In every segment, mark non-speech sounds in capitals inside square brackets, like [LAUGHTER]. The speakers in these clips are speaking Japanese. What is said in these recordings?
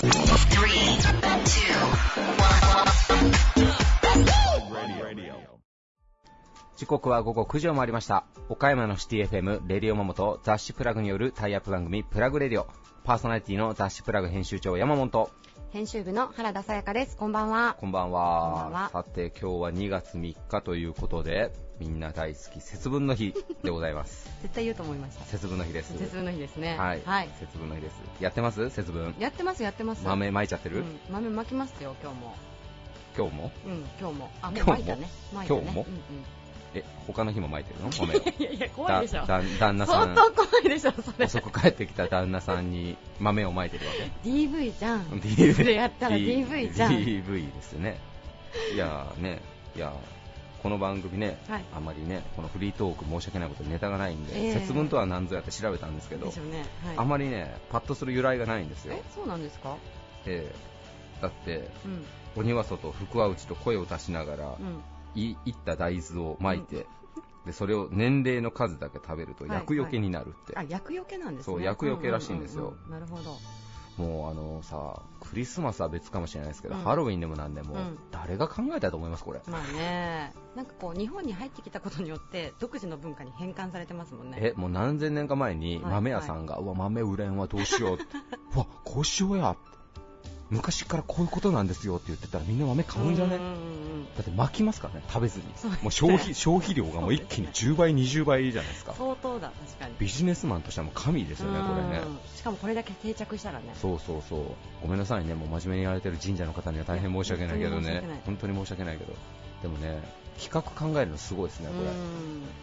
Three, two, 時刻は午後9時を回りました。岡山のシティ FM、レディオマモと雑誌プラグによるタイアップ番組、プラグレディオ。パーソナリティの雑誌プラグ編集長、山本。編集部の原田さやかです。こんばんは。こんばんは。こんばんはさて、今日は2月3日ということで、みんな大好き節分の日でございます。[LAUGHS] 絶対言うと思いました。節分の日です。節分の日ですね。はい。はい。節分の日です。やってます？節分。やってます、やってます。豆まいちゃってる、うん、豆巻きますよ、今日も。今日も？うん、今日も。あ、も今日も？う巻いたね。巻いたね。今日も？うんうんえ、他の日も巻いてるの？いやいや、怖いでしょ。だだ旦那さん、相当怖いでしょ、それ。遅く帰ってきた旦那さんに豆をまいてるわけ DV じゃん。DV それやったら DV じゃん。DV ですよね。いやーね、いやーこの番組ね、はいあんまりね、このフリートーク申し訳ないことでネタがないんで、ええ節分とは何ぞやって調べたんですけどね。はい。あんまりね、パッとする由来がないんですよえ。、そうなんですか？ええだって、うん。鬼は外、福は内と声を足しながら、うん。いいった大豆をまいて、でそれを年齢の数だけ食べるとはい厄除けになるって、あ、薬よけなんですね。そう厄除けらしいんですようううんうんなるほど。もうあのさ、クリスマスは別かもしれないですけど、うんハロウィンでもなんでも、うん誰が考えたと思います、これ。まあね、なんかこう、日本に入ってきたことによって、独自の文化に変換されてますもんね。え、もう何千年か前にはい豆屋さんが、うわ、豆売れんわ、どうしよう [LAUGHS] わ、こうしようやって。昔からこういうことなんですよって言ってたらみんな豆買うんじゃね？だって巻きますからね、食べずに。もう消費、消費量がもう一気に10倍、20倍じゃないですか。相当だ、確かに。ビジネスマンとしてはもう神ですよね、これね。うんしかもこれだけ定着したらね。そうそうそう。ごめんなさいね、もう真面目にやられてる神社の方には大変申し訳ないけどね。本当に申し訳ないけど。でもね、企画考えるのすごいですね、これ。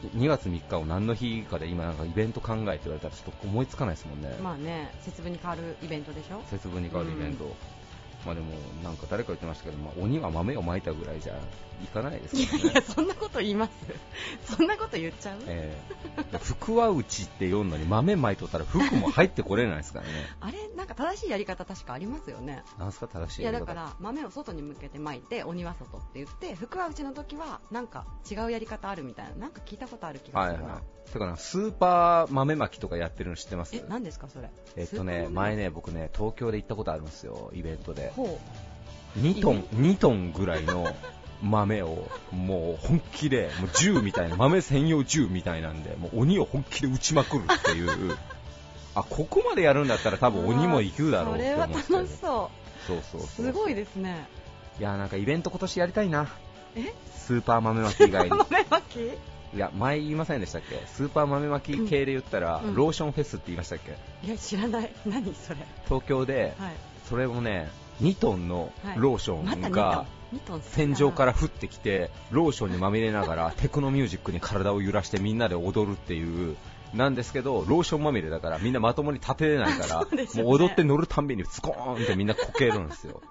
う2月3日を何の日かで今なんかイベント考えって言われたらちょっと思いつかないですもんね。んまあね、節分に変わるイベントでしょ節分に変わるイベント。まあでも、なんか誰か言ってましたけど、まあ、鬼は豆をまいたぐらいじゃいかないですね。やいや、そんなこと言います [LAUGHS] そんなこと言っちゃう？えーで福は内って読んのに豆まいとったら服も入ってこれないですからね。[LAUGHS] あれなんか正しいやり方確かありますよね。なんすか正しいいややり方だから豆を外に向けて巻いて鬼は外って言って福は内の時はなんか違うやり方あるみたいななんか聞いたことある気がするな、はいはい。てかな、スーパー豆まきとかやってるの知ってます？え何ですかそれ？えっとね、前ね、僕ね、東京で行ったことあるんですよ、イベントで。ほ2トン、2トンぐらいの豆を、もう本気で、もう銃みたいな、豆専用銃みたいなんで、もう鬼を本気で撃ちまくるっていう、あ、ここまでやるんだったら多う分鬼も行くだろうそれはって思って。楽しそそうそうそう。う。すごいですね。いや、なんかイベント今年やりたいな。え？スーパー豆まき以外に。豆巻き？いや、前言いませんでしたっけ？スーパー豆まき系で言ったら、うん。ローションフェスって言いましたっけ？いや知らない。何それ？東京で、はい。それもね、2トンのローショまた2ン。がトン2トン天井から降ってきて、ローションにまみれながら [LAUGHS] テクノミュージックに体を揺らしてみんなで踊るっていう、なんですけど、ローションまみれだからみんなまともに立てれないから、[LAUGHS] もう踊って乗るたんびにスコーンってみんなこけるんですよ。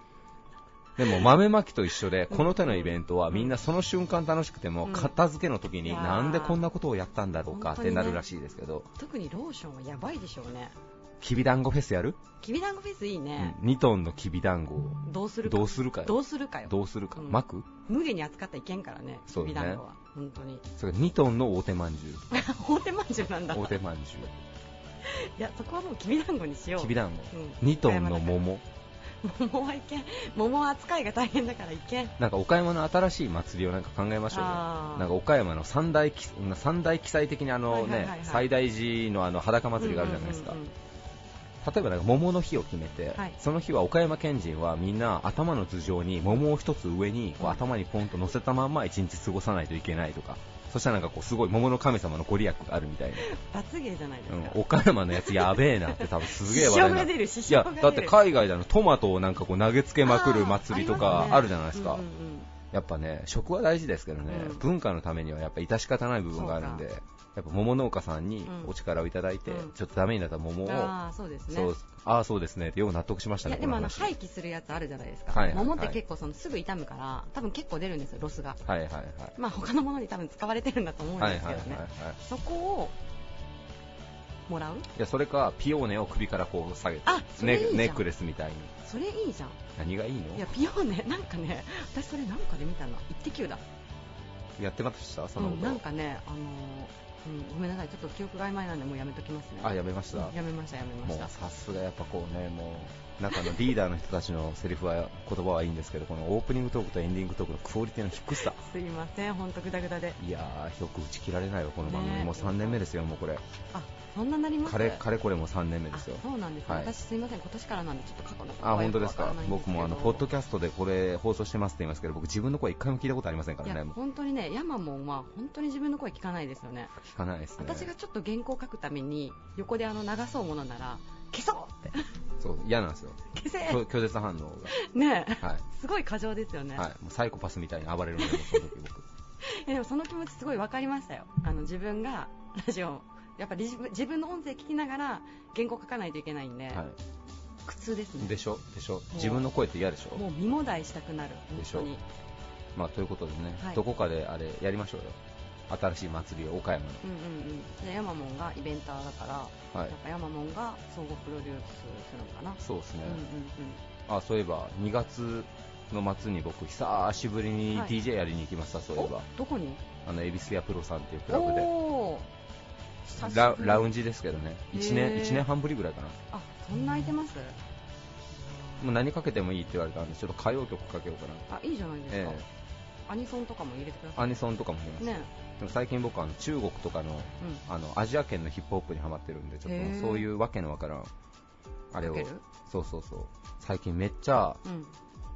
でも豆まきと一緒で、この手のイベントはみんなその瞬間楽しくても、うん。片付けの時になんでこんなことをやったんだろうかってなるらしいですけど、特にローションはやばいでしょうねきびだんごフェスやる、きびだんごフェスいいね、2トンのきびだんごを。どうするか。どうするかよ。どうするかよ。どうするか。うん。巻く？無限に扱ったらいけんからねそうね。きびだんごは。本当に。それ2トンの大手まんじゅう。[LAUGHS] 大手まんじゅうなんだ。大手まんじゅ [LAUGHS] いやそこはもうきびだんごにしよう。うきびだんご。うん。2トンの桃。[LAUGHS] 桃はいけん桃は扱いが大変だからいけん。なんか岡山の新しい祭りをなんか考えましょうよ。あー。なんか岡山の三大き三大記載的にあのねはいはいはいはい。最大寺のあの裸祭りがあるじゃないですか。うんうんうん例えばなんか桃の日を決めて、はい。その日は岡山県人はみんな頭の頭上に桃を一つ上にこううん頭にポンと乗せたまんま一日過ごさないといけないとか。そしたらなんかこうすごい桃の神様のご利益があるみたいな、罰ゲーじゃないですか、うん、岡山のやつやべえなって多分すげえ話題いやだって海外であのトマトをなんかこう投げつけまくる祭りとかあるじゃないですか、やっぱね、食は大事ですけどね、うん。文化のためにはやっぱ致し方ない部分があるんで、やっぱ桃農家さんにうん。お力をいただいて、うん。ちょっとダメになった桃を、ああそうですね。ああ、そうですね。ってよう納得しましたね、でもあの廃棄するやつあるじゃないですか、はいはいはい。桃って結構そのすぐ傷むから多分結構出るんですよロスが。はいはいはい。まあ他のものに多分使われてるんだと思うんはいですけどはいはいはいね。そこをもらう？いや、それか、ピオーネを首からこう下げてネックレスみたいに。それいいじゃん。何がいいの？いやピオーネなんかね私それなんかで見たなイッテ Q だ。やってました？そのうん、こと、なんかねあのーうん、ごめんなさい。ちょっと記憶が曖昧なんでもうやめときますね。あ、やめました。うんやめましたやめまもうしたさすがやっぱこうね、もなんかあのリーダーの人たちのセリフは言葉はいいんですけどこのオープニングトークとエンディングトークのクオリティの低さ。すいません本当グダグダでいやーよく打ち切られないよこの番組、ねもう3年目ですよもうこれ。あそんななります？かれかれこれも3年目あですよ。そうなんですね、はい。私すいません今年からなんでちょっと過去のあ本当ですか？僕もあのポッドキャストでこれ放送してますって言いますけど僕自分の声一回も聞いたことありませんからね本当にねヤマモンは本当に自分の声聞かないですよね。聞かないです。ね私がちょっと原稿書くために横であの流そうものなら消そうって。そう嫌なんですよ。消せ。拒拒絶反応ねえ。がはい。すごい過剰ですよね、はい、もうサイコパスみたいに暴れるので、その時僕。[LAUGHS] えでもその気持ちすごい分かりましたよ。あの自分がラジオやっぱり自分の音声聞きながら原稿書かないといけないんで、は苦痛ですい。ね。でしょ？でしょ？自分の声って嫌でしょ？もう身もだいしたくなる。でしょ？まあ、ということでね、はい。どこかであれやりましょうよ。新しい祭りを岡山の。うんうんうんでヤマモンがイベンターだから、はいやっぱヤマモンが総合プロデュースするのかなそうですねうん。うんあ、そういえば、2月の末に僕、久しぶりにはい DJ やりに行きました、そういえば。どこに？あの、恵比寿屋プロさんっていうクラブで。ララウンジですけどね。1年、へー一年半ぶりぐらいかな。あそんな空いてます？もう何かけてもいいって言われたんで、ちょっと歌謡曲かけようかな。あいいじゃないですか、えアニソンとかも入れてください。アニソンとかもあります。ね。でも最近僕は中国とかのうん。あのアジア圏のヒップホップにハマってるんでちょっとそういうわけのわからんあれをそうそうそう。最近めっちゃうん。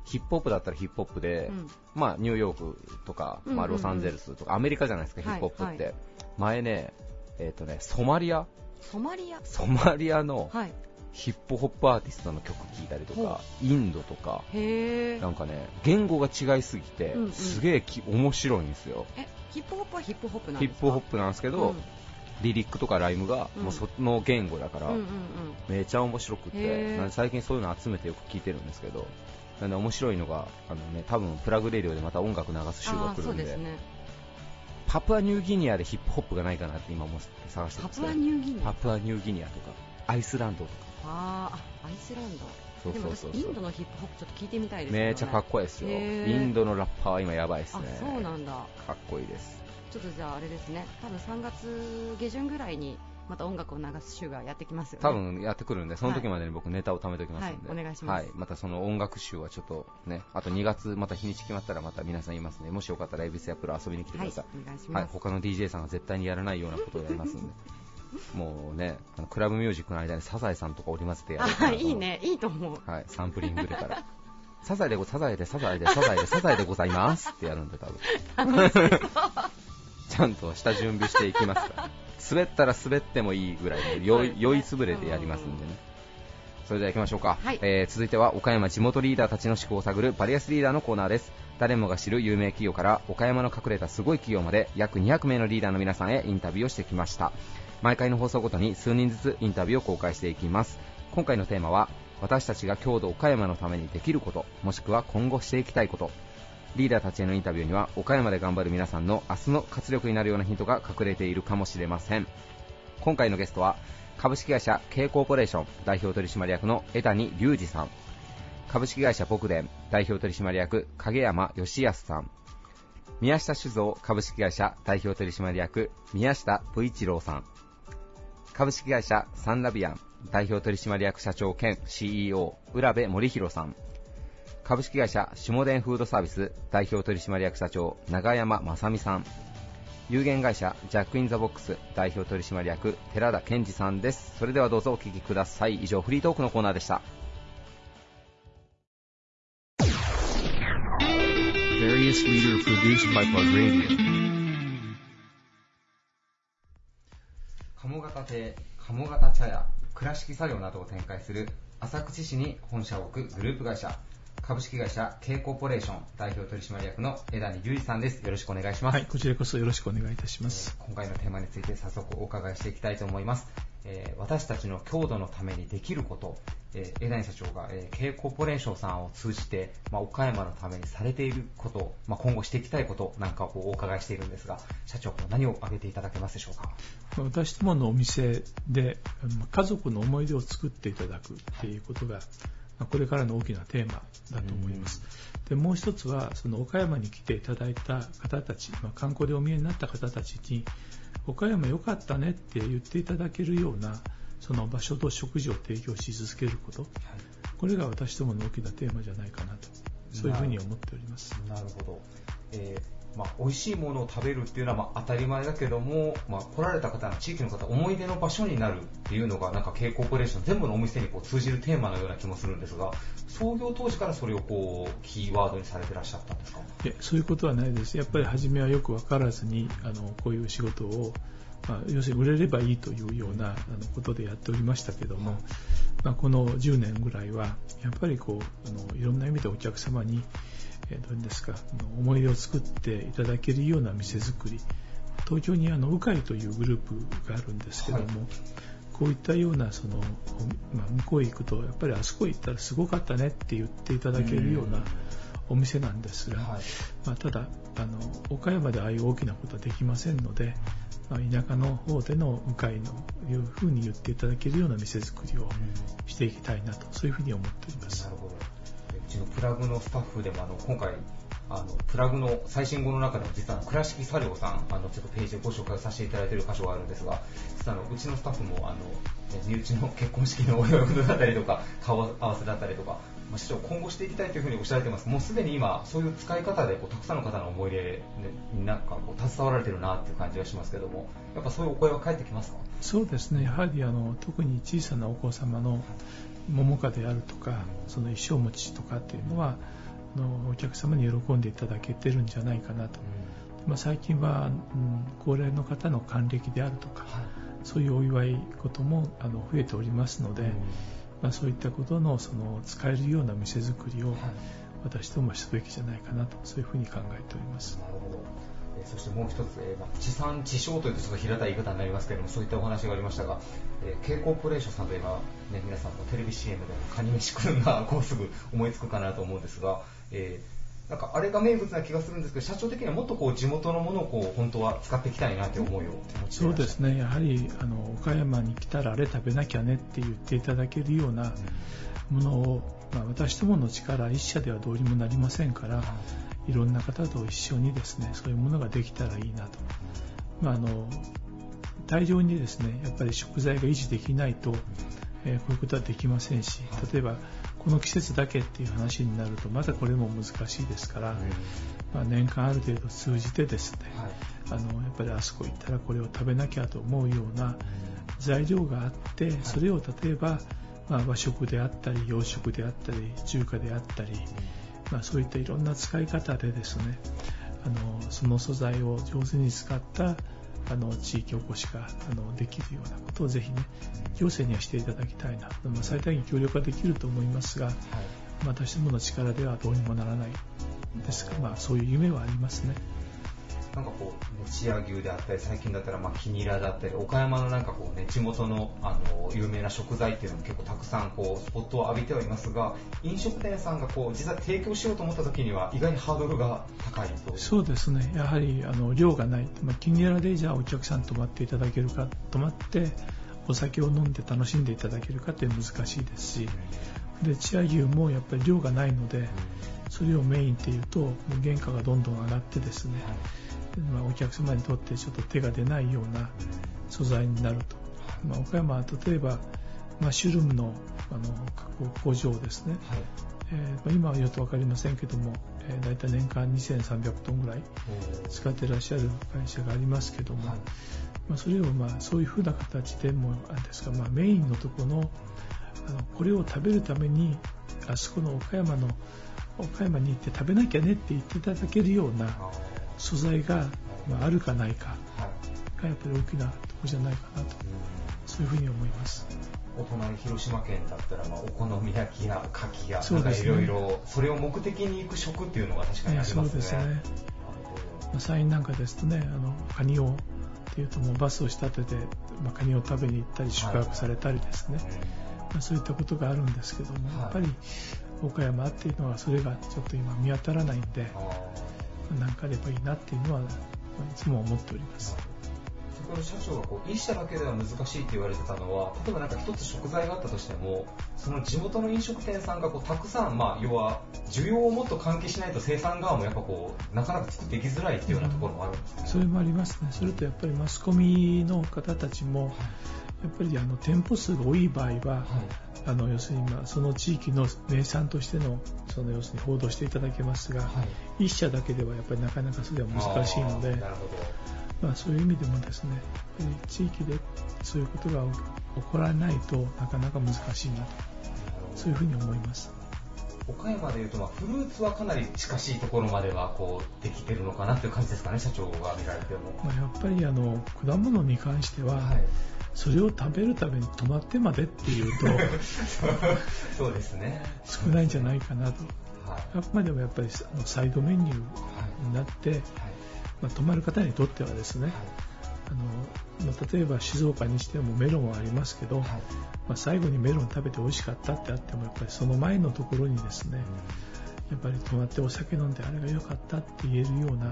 ヒップホップだったらヒップホップで、うん。まあニューヨークとか、まあ、ロサンゼルスとかアメリカじゃないですか、はいヒップホップって、は前ねえっ、とねソマリア？ソマリア？ソマリアのはいヒップホップアーティストの曲聴いたりとほかインドとかなんかね言語が違いすぎて、うんうん。すげえき面白いんですよ。えヒップホップはヒップホップなんヒですか？ップホップなんですけど、うん。リリックとかライムがうんもうその言語だから、めちゃ面白くへて最近そういうの集めてよく聞いてるんですけどなんで面白いのがあの、ね、多分 PLUG RADIO でまた音楽流す週が来るんでパプアニューギニアでヒップホップがないかなって今も探してるんパですけどプアニューギニア？パプアニューギニアとかアイスランドとかあーあアイスランド。そうそうそうインドのヒップホップちょっと聞いてみたいですね。めちゃかっこいいですよ。インドのラッパーは今やばいですあねそうなんだ。かっこいいです。ちょっとじゃああれですね。多分3月下旬ぐらいにまた音楽を流す週がやってきますよね。多分やってくるんでその時までに僕ネタを貯めておきますんで、はいお願いします。はい、またその音楽集はちょっとねあと2月また日にち決まったらまた皆さん言いますねもしよかったら恵比寿やプロ遊びに来てくはいださい、お願いしはい、ます、他の DJ さんが絶対にやらないようなことをやりますんでもうねあのクラブミュージックの間にサザエさんとか織り交ぜてやるあいいね。いいと思う。はい、サンプリングでから。サザエでごサザエでサザエでサザエでサザエでございますってやるんで多分。ちゃんと下準備していきますから。滑ったら滑ってもいいぐらいの酔い酔いつぶれてやりますんでね。それでは行きましょうか、はい。えー続いては岡山地元リーダーたちの思考を探るバリアスリーダーのコーナーです。誰もが知る有名企業から岡山の隠れたすごい企業まで約200名のリーダーの皆さんへインタビューをしてきました毎回の放送ごとに数人ずつインタビューを公開していきます。今回のテーマは私たちが郷土岡山のためにできることもしくは今後していきたいこと。リーダーたちへのインタビューには岡山で頑張る皆さんの明日の活力になるようなヒントが隠れているかもしれません。今回のゲストは株式会社 K コーポレーション代表取締役の江谷隆二さん。株式会社北電代表取締役影山義康さん。宮下酒造株式会社代表取締役宮下武一郎さん。株式会社サンラビアン代表取締役社長兼 CEO 浦部森弘さん。株式会社下田フードサービス代表取締役社長永山正美さん。有限会社ジャックインザボックス代表取締役寺田健二さんです。それではどうぞお聞きください。以上フリートークのコーナーでした。鴨型亭鴨形茶屋倉敷作業などを展開する浅口市に本社を置くグループ会社。株式会社 K コーポレーション代表取締役の江谷隆二さんです。よろしくお願いします、はい、こちらこそよろしくお願いいたします。今回のテーマについて早速お伺いしていきたいと思います、えー私たちの郷土のためにできること、えー、江谷社長が、えー、K コーポレーションさんを通じて、まあ、岡山のためにされていること、まあ、今後していきたいことなんかをお伺いしているんですが社長何を挙げていただけますでしょうか？私どものお店でうん家族の思い出を作っていただくっていうことが、まあこれからの大きなテーマだと思います。でもう一つは、その岡山に来ていただいた方たち、まあ観光でお見えになった方たちに、岡山良かったねって言っていただけるような、その場所と食事を提供し続けること、これが私どもの大きなテーマじゃないかなとそういうふうに思っております。なるほど。えーまあ、美味しいものを食べるっていうのはまあ当たり前だけども、まあ、来られた方の地域の方思い出の場所になるっていうのがなんか K コーポレーション全部のお店にこう通じるテーマのような気もするんですが創業当時からそれをこうキーワードにされてらっしゃったんですか？いやそういうことはないです。やっぱり初めはよく分からずにあのこういう仕事を、まあ、要するに売れればいいというようなあのことでやっておりましたけども、まあ、この10年ぐらいはやっぱりこうあのいろんな意味でお客様にえーどういうんですか思い出を作っていただけるような店作り東京にあの鵜飼というグループがあるんですけども、はい。こういったようなその、おまあ、向こうへ行くとやっぱりあそこ行ったらすごかったねって言っていただけるようなお店なんですが、はい。まあ、ただあの岡山でああいう大きなことはできませんので、まあ、田舎の方での鵜飼のいうふうに言っていただけるような店作りをしていきたいなとそういうふうに思っております。なるほど。ちのプラグのスタッフでもあの今回あのプラグの最新号の中でも実は倉敷茶寮さんあのちょっとページでご紹介させていただいている箇所があるんですが実はあのうちのスタッフもあの身内の結婚式のお祝い事だったりとか顔合わせだったりとか、まあ、市長今後していきたいというふうにおっしゃられてます。もうすでに今そういう使い方でこうたくさんの方の思い出になんかこう携わられてるなっていう感じがしますけどもやっぱそういうお声は返ってきますか？そうですね。やはりあの特に小さなお子様の桃花であるとかその一生餅とかっていうのはあのお客様に喜んでいただけてるんじゃないかなと、まあ、最近は、うん、高齢の方の還暦であるとかそういうお祝い事もあの増えておりますので、まあ、そういったことのその使えるような店作りを私どもはすべきじゃないかなとそういうふうに考えております。なるほど。えーそしてもう一つ、えーまあ地産地消というとちょっと平たい言い方になりますけれども、そういったお話がありましたが、えー、蛍光プレーションさんといえば、ね、皆さんもテレビ CM でもカニ飯くんがこうすぐ思いつくかなと思うんですが、えーなんかあれが名物な気がするんですけど、社長的にはもっとこう地元のものをこう本当は使っていきたいなという思いをそうですね、やはりあの岡山に来たらあれ食べなきゃねって言っていただけるようなものを、まあ、私どもの力一社ではどうにもなりませんから、いろんな方と一緒にですねそういうものができたらいいなと。まあ、あの大量にですねやっぱり食材が維持できないと、えーこういうことはできませんし例えばこの季節だけっていう話になるとまだこれも難しいですから、まあ、年間ある程度通じてですね、あのやっぱりあそこ行ったらこれを食べなきゃと思うような材料があってそれを例えば、まあ、和食であったり洋食であったり中華であったり、まあ、そういったいろんな使い方でですねあのその素材を上手に使ったあの地域おこしがあのできるようなことをぜひね行政にはしていただきたいな、まあ、最大限協力はできると思いますが、まあ私どもの力ではどうにもならないですが、まあ、そういう夢はありますね。なんかこう、ね、千屋牛であったり、最近だったら、まあ、キニラだったり、岡山のなんかこうね、地元の、あの、有名な食材っていうのも結構たくさん、こう、スポットを浴びてはいますが、飲食店さんがこう、実は提供しようと思った時には、意外にハードルが高いと。そうですね、やはりあの量がない、まあ、気に入らでじゃあお客さん泊まっていただけるか、泊まってお酒を飲んで楽しんでいただけるかって難しいですし、で千屋牛もやっぱり量がないので、それをメインっていうと、もう原価がどんどん上がってですね、まあ、お客様にとってちょっと手が出ないような素材になると。まあ、岡山は例えば、マッシュルームのあの加工工場ですね、はい。えーまあ今はよく分かりませんけども、えー、大体年間2300トンぐらい使ってらっしゃる会社がありますけども、はいまあ、それをまあそういうふうな形でもあれですか、まあ、メインのところのあのこれを食べるためにあそこの岡山の岡山に行って食べなきゃねって言っていただけるようなあ素材が、まあ、あるかないか。がやっぱり大きなところじゃないかなと。そういうふうに思います。お隣広島県だったら、まあ、お好み焼きや牡蠣や、いろいろ、それを目的に行く食っていうのが確かにありそますね。うですね。山陰なんかですとね、あのカニをっていうともうバスを仕立てて、まあ、カニを食べに行ったり宿泊されたりですね、まあ、そういったことがあるんですけども、はい。やっぱり岡山っていうのはそれがちょっと今見当たらないんで、なんかあればいいなっていうのは、いつも思っております。先ほど社長がこう一社だけでは難しいって言われてたのは例えばなんか一つ食材があったとしてもその地元の飲食店さんがこうたくさん、まあ、要は需要をもっと喚起しないと生産側もやっぱこうなかなか作っていきづらいっていうようなところもあるんですね。それもありますね。それとやっぱりマスコミの方たちも、やっぱりあの店舗数が多い場合は、あの要するにまあその地域の名産としてのその要するに報道していただけますが、一社だけではやっぱりなかなかそれは難しいので、なるほど。まあ、そういう意味でもですね、地域でそういうことが起こらないとなかなか難しいなと、そういうふうに思います。岡山でいうと、まあ、フルーツはかなり近しいところまではこうできてるのかなという感じですかね、社長が見られても。まあ、やっぱりあの果物に関しては、はいそれを食べるために泊まってまでっていうと [LAUGHS] そうですね。少ないんじゃないかなと。はい。あくまでもやっぱりあのサイドメニューになって、はい。まあ、泊まる方にとってはですね、あのまあ例えば静岡にしてもメロンはありますけど、はい。まあ、最後にメロン食べて美味しかったってあってもやっぱりその前のところにですねやっぱり泊まってお酒飲んであれが良かったって言えるような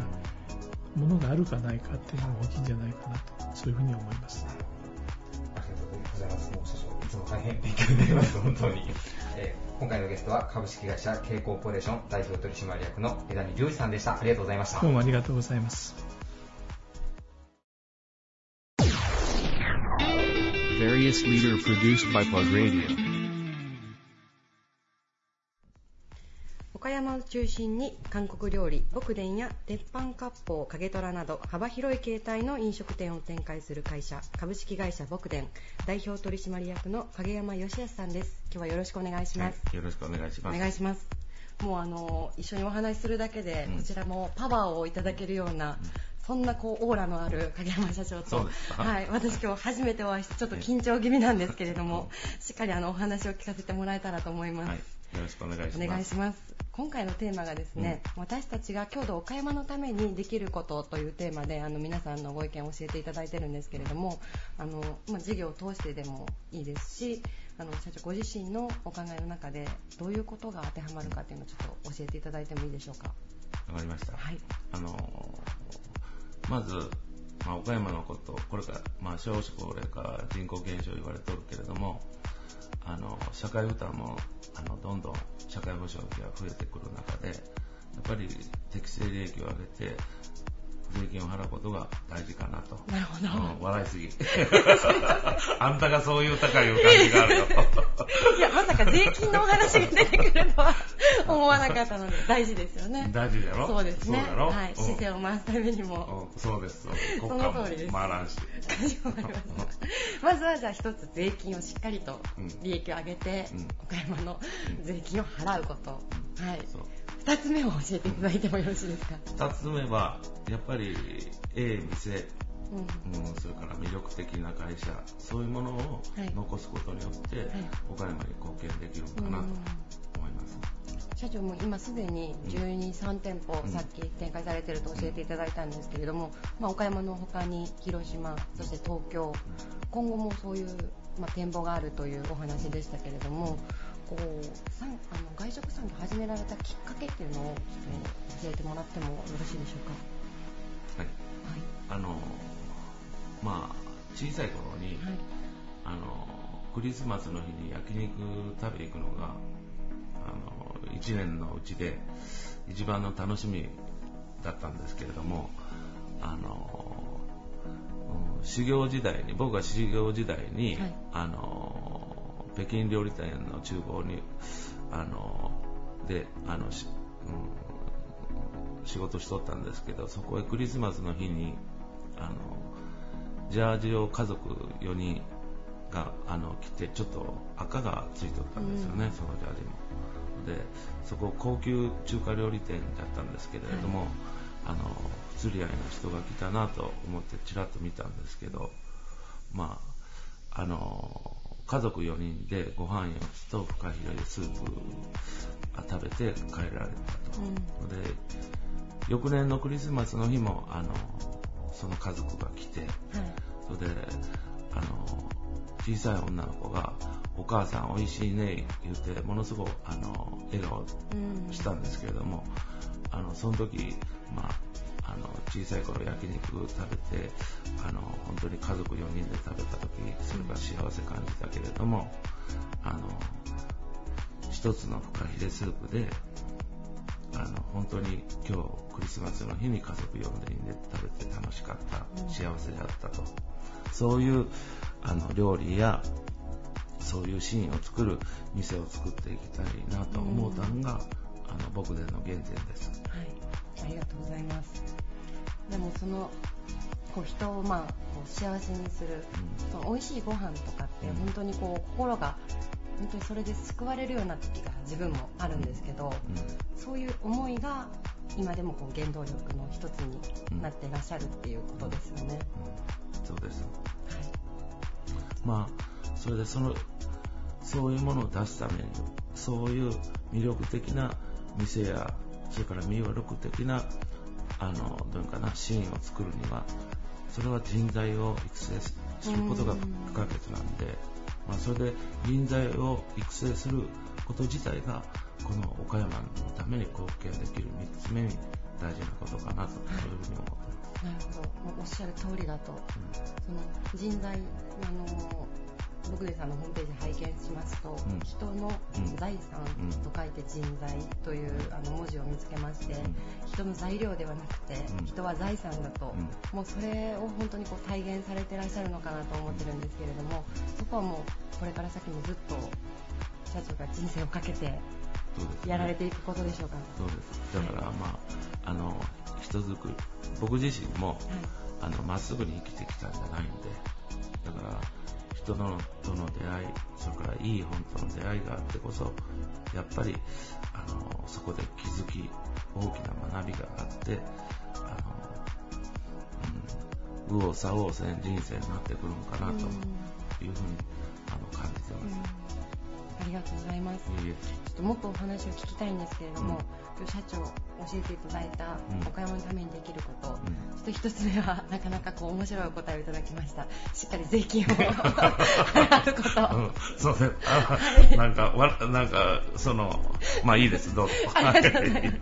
ものがあるかないかっていうのが大きいんじゃないかなとそういうふうに思います。ありがとうございます。もう社長、いつも大変勉強になります、本当に。えー今回のゲストは株式会社 K コーポレーション代表取締役の枝見良一さんでした。ありがとうございました。どうもありがとうございます。岡山を中心に韓国料理牧田や鉄板割烹影虎など幅広い形態の飲食店を展開する会社株式会社牧田。代表取締役の影山義康さんです。今日はよろしくお願いします、よろしくお願いします。お願いします。もうあの一緒にお話しするだけで、うん。こちらもパワーをいただけるような、そんなこうオーラのある影山社長とはい、私今日初めてお会いしてちょっと緊張気味なんですけれども、しっかりあのお話を聞かせてもらえたらと思います、はい、よろしくお願いします。お願いします。今回のテーマがですね、私たちが郷土岡山のためにできることというテーマであの皆さんのご意見を教えていただいてるんですけれどもあの、まあ、事業を通してでもいいですしあの社長ご自身のお考えの中でどういうことが当てはまるかっていうのをちょっと教えていただいてもいいでしょうか。わかりました。はい。あのーまず、まあ、岡山のこと、これから、まあ、少子高齢化、人口減少言われとるけれども、あの、社会負担も、あの、どんどん社会保障費が増えてくる中で、やっぱり適正利益を上げて、税金を払うことが大事かなと。なるほど、うん、笑いすぎ。[LAUGHS] あんたがそういう高い感じがあるよ。[LAUGHS] いやまさか税金のお話が出てくるとは思わなかったので大事ですよね。大事だろ？そうですね。そうだろ？はい、うん。姿勢を回すためにも、うんそうです。国家もの通りです。回らんし。かりまし。たまずはじゃあ一つ税金をしっかりとうん利益を上げて、うん。岡山の税金を払うこと、はいそう二つ目を教えていただいてもよろしいですか、二つ目は、やっぱり、ええ店、うん。うん、それから魅力的な会社、そういうものをはい。残すことによって、はい。岡山に貢献できるのかなと思います。社長も今すでに12、3店舗うん。さっき展開されてると教えていただいたんですけれども、まあ、岡山の他に広島そして東京。今後もそういう、まあ、展望があるというお話でしたけれどもこうさんあの外食産業を始められたきっかけっていうのをちょっと教えてもらってもよろしいでしょうはい。かあの、まあ、小さい頃に、はい、はいあの、クリスマスの日に焼肉食べに行くのが、あの、一年のうちで一番の楽しみだったんですけれども、あの、うん修行時代に、僕が修行時代に、はい。あの、北京料理店の厨房に、あの、で、あの、しうん仕事しとったんですけど、そこへクリスマスの日に、あの、ジャージを家族4人があの着て、ちょっと赤がついとったんですよね、うんそのジャージも。で、そこ高級中華料理店だったんですけれども、あの、不釣り合いの人が来たなと思ってちらっと見たんですけど、まあ、あの、家族4人でご飯4つとフカヒレでスープあ食べて帰られたと。うんで、翌年のクリスマスの日も、あの、その家族が来て、はいそれで、あの、小さい女の子が、お母さん美味しいね、言って、ものすごく、あの、笑顔うんしたんですけれども、あの、その時、まあ、あの、小さい頃焼肉食べて、あの、本当に家族4人で食べた時、それが幸せ感じたけれども、あの、一つのフカヒレスープで、あの、本当に今日クリスマスの日に家族4人で食べて楽しかった、幸せであったと。そういう、あの料理やそういうシーンを作る店を作っていきたいなと思ったのが、あの僕での原点です。はい、ありがとうございます。でもそのこう人をまあこう幸せにする、その美味しいご飯とかってうん本当にこう心が本当にそれで救われるような時が自分もあるんですけど、うんそういう思いが今でもこう原動力の一つになっていらっしゃるっていうことですよね。うんそうです。はいまあ、それでその、そういうものを出すために、そういう魅力的な店や、それから魅力的な、あの、どういうかな、シーンを作るには、それは人材を育成することが不可欠なんで、まあ、それで人材を育成すること自体が、この岡山のために貢献できる3つ目に大事なことかなと、そういうふうに思ってます。なるほど、おっしゃる通りだと、その人材、あの僕でさんのホームページ拝見しますと、ん。人のうん財産と書いて人材というあの文字を見つけまして、人の材料ではなくて、うん。人は財産だと、うん。もうそれを本当にこう体現されてらっしゃるのかなと思ってるんですけれども、そこはもうこれから先もずっと社長が人生をかけてやられていくことでしょうか？そうです。だから、まあ、あの、人づくり、僕自身も、はい。あの、まっすぐに生きてきたんじゃないんで、だから、人のとの出会い、それからいい本との出会いがあってこそ、やっぱり、あの、そこで気づき、大きな学びがあって、あの、うん、右往左往せん人生になってくるのかなというふうに、あの、感じてうんます。ありがとうございます。いいえちょっともっとお話を聞きたいんですけれども、今日社長教えていただいたうん岡山のためにできること、うんちょっと一つ目は [LAUGHS] なかなかこう面白いお答えをいただきました。しっかり税金を [LAUGHS] 払うこと。うん、そうね。あはいなんか、わ、なんか、その、まあいいです、どうぞ。[LAUGHS] ありがとうございます。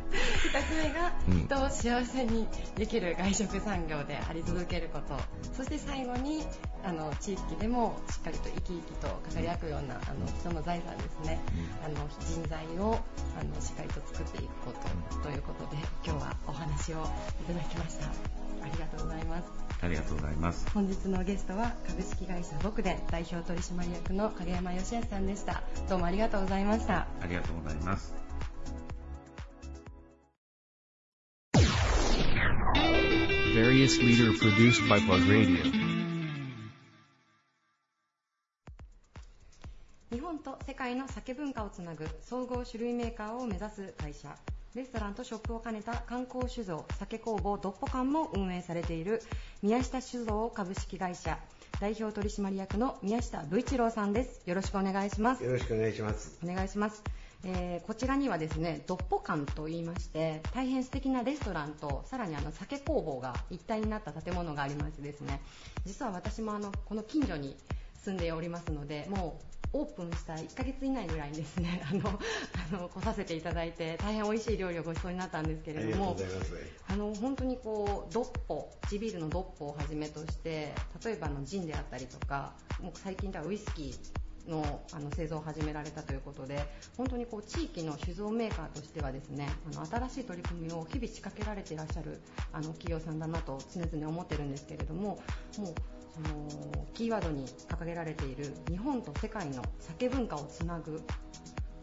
二つ目が、うん人を幸せにできる外食産業であり続けること。そして最後に、あの、地域でもしっかりと生き生きと関わり合うような、あの、人の財産ですね。あの、人材を、あの、しっかりと作っていくこと、ということで、今日はお話をいただきました。ありがとうございます。ありがとうございます。本日のゲストは株式会社僕で代表取締役の影山義康さんでした。どうもありがとうございました。ありがとうございます。Various leader produced by Plug Radio. 界の酒文化をつなぐ総合種類メーカーを目指す会社。レストランとショップを兼ねた観光酒造酒工房ドッポ館も運営されている宮下酒造株式会社。代表取締役の宮下武一郎さんです。よろしくお願いします。よろしくお願いします。お願いします、えーこちらにはですねドッポ館と言いまして大変素敵なレストランとさらにあの酒工房が一体になった建物がありましてですね実は私もあのこの近所に住んでおりますのでもうオープンした1ヶ月以内ぐらいにですね [LAUGHS] あの [LAUGHS] あの来させていただいて大変美味しい料理をごちそうになったんですけれども。あの本当にこうドッポ地ビールのドッポをはじめとして例えばあのジンであったりとかもう最近ではウイスキーのあの製造を始められたということで本当にこう地域の酒造メーカーとしてはですねあの新しい取り組みを日々仕掛けられていらっしゃるあの企業さんだなと常々思ってるんですけれどももうそのキーワードに掲げられている日本と世界の酒文化をつなぐ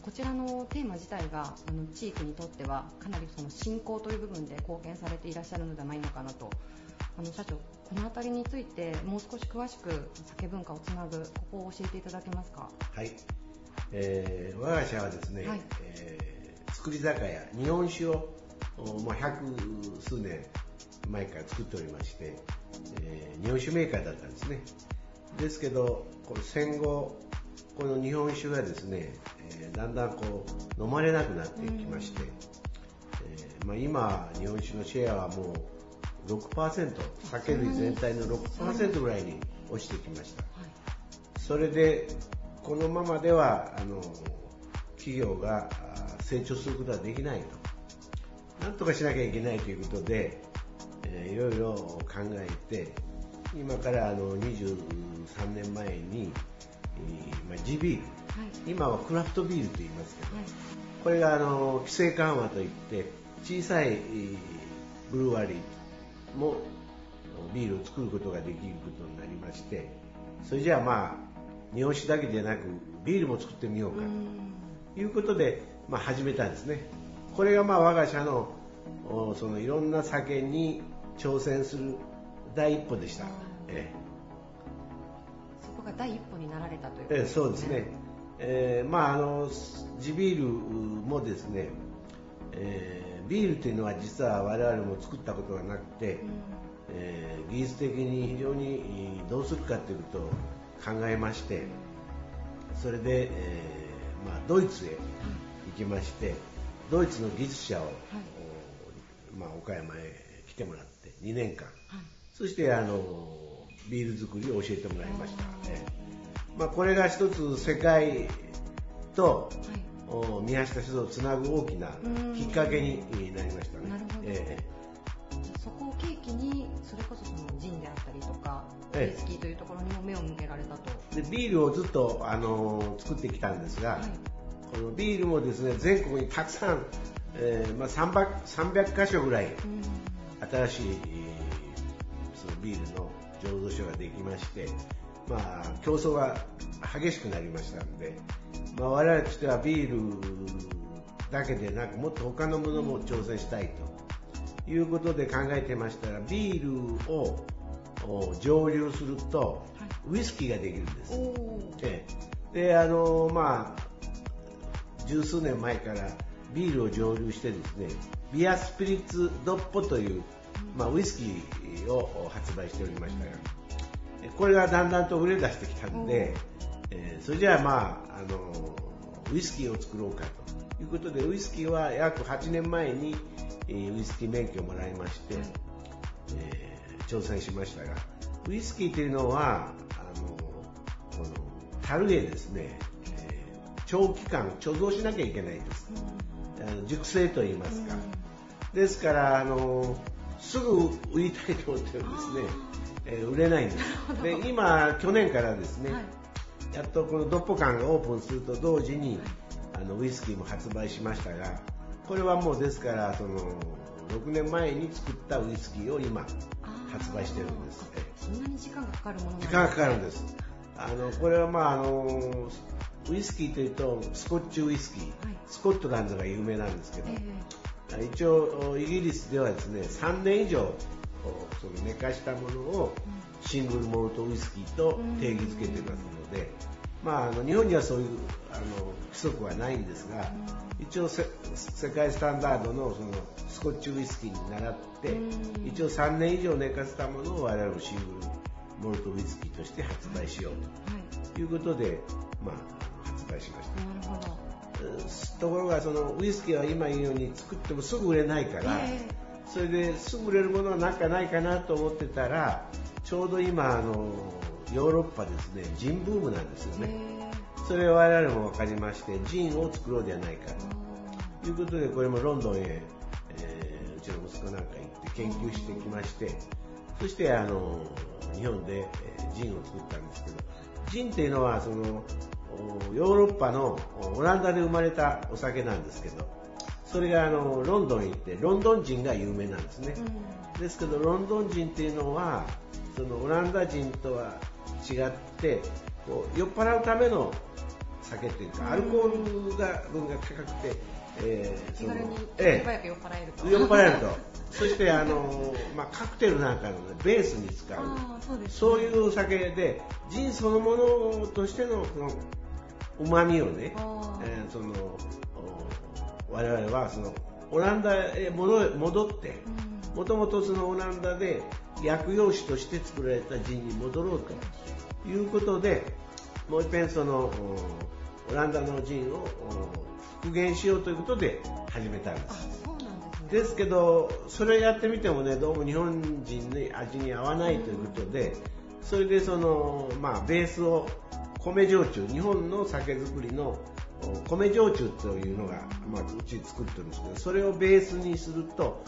こちらのテーマ自体があの地域にとってはかなりその振興という部分で貢献されていらっしゃるのではないのかなとあの社長、この辺りについてもう少し詳しく酒文化をつなぐここを教えていただけますか？はい。えー我が社はですね、はいえー作り酒屋、日本酒をおもう百数年前から作っておりまして、えー日本酒メーカーだったんですね。ですけど、こ戦後、この日本酒がですね、えーだんだんこう飲まれなくなってきまして、えーまあ、今、日本酒のシェアはもう6%、酒類全体の6%ぐらいに落ちてきました。それで、このままでは、あの、企業が成長することはできないと。なんとかしなきゃいけないということで、えーいろいろ考えて、今からあの23年前に、えーまあ、地ビール、はい。今はクラフトビールと言いますけど、はい。これがあの規制緩和といって小さいえーブルワリーもビールを作ることができることになりましてそれじゃあまあ日本酒だけでなくビールも作ってみようかということで、まあ、始めたんですね。これがまあ我が社のおそのいろんな酒に挑戦する第一歩でした、えそこが第一歩になられたというえええそうですね、えーまああの地ビールもですね、えービールというのは実は我々も作ったことがなくて、えー技術的に非常にえーどうするかということを考えましてそれで、えーまあ、ドイツへ行きましてドイツの技術者を、おまあ、岡山へ来てもらって2年間、そしてあのビール作りを教えてもらいました、えーまあ、これが一つ世界と、お宮下酒造をつなぐ大きなきっかけになりましたね。なるほど。えそこを契機にそれこそそのジンであったりとかウえ。えイスキーというところにも目を向けられたと、えでビールをずっと、あの作ってきたんですが、このビールもですね全国にたくさん、えーまあ、300, 300箇所ぐらい新しい、えーそのビールの醸造所ができまして、まあ、競争が激しくなりましたので、まあ、我々としてはビールだけでなくもっと他のものも挑戦したいということで考えてましたらビールをお蒸留するとウイスキーができるんです。ええ。であのまあ十数年前からビールを蒸留してですねビアスピリッツドッポという、まあ、ウイスキーを発売しておりましたがえこれがだんだんと売れ出してきたんで、えーそれじゃあまああのウイスキーを作ろうかということでウイスキーは約8年前に、えーウイスキー免許をもらいまして、えー挑戦しましたがウイスキーというのはあのこの樽へですね、えー長期間貯蔵しなきゃいけないです、あの熟成といいますか、ですからあのすぐ売りたいと思ってるんですね、えー売れないんです。で今去年からですね、やっとこのドッポ館がオープンすると同時にあのウイスキーも発売しましたがこれはもうですからその6年前に作ったウイスキーを今発売してるんです。えそんなに時間がかかるものなんです時間がかかるんです。あのこれはまああのウイスキーというとスコッチウイスキー、スコットランドが有名なんですけど、一応イギリスではですね3年以上その寝かしたものをシングルモルトウイスキーと定義づけてますので、まあ、あの日本にはそういうあの規則はないんですが一応せ世界スタンダードのそのスコッチウイスキーに倣って一応3年以上寝かせたものを我々もシングルモルトウイスキーとして発売しようとい。うことで、まあ、発売しました。ところがそのウイスキーは今言うように作ってもすぐ売れないから、それですぐ売れるものはなんかないかなと思ってたらちょうど今あのヨーロッパですねジンブームなんですよね。それを我々も分かりましてジンを作ろうではないかと。いうことでこれもロンドンへ、えーうちの息子なんか行って研究してきましてそしてあの日本で、えージンを作ったんですけどジンっていうのはそのおヨーロッパのおオランダで生まれたお酒なんですけどそれがあのロンドンへ行ってロンドン人が有名なんですね、ですけどロンドン人っていうのはそのオランダ人とは違ってこう酔っ払うための酒っていうかアルコールが分が高くて、えー気軽にええ。手早く酔っ払えると。酔っ払えると。[LAUGHS] そしてあの、まあ、カクテルなんかの、ね、ベースに使う。そうね。いうお酒でジンそのものとしてのそのうまみをねえーそのお我々はそのオランダへ戻戻ってもともとそのオランダで薬用酒として作られたジンに戻ろうということでもう一遍そのおオランダのジンをお復元しようということで始めたんです。ですね。ですけど、それやってみてもね、どうも日本人の味に合わないということで、それでその、まあ、ベースを米焼酎、日本の酒造りのお米焼酎というのが、まあ、うち作ってるんですけど、それをベースにすると、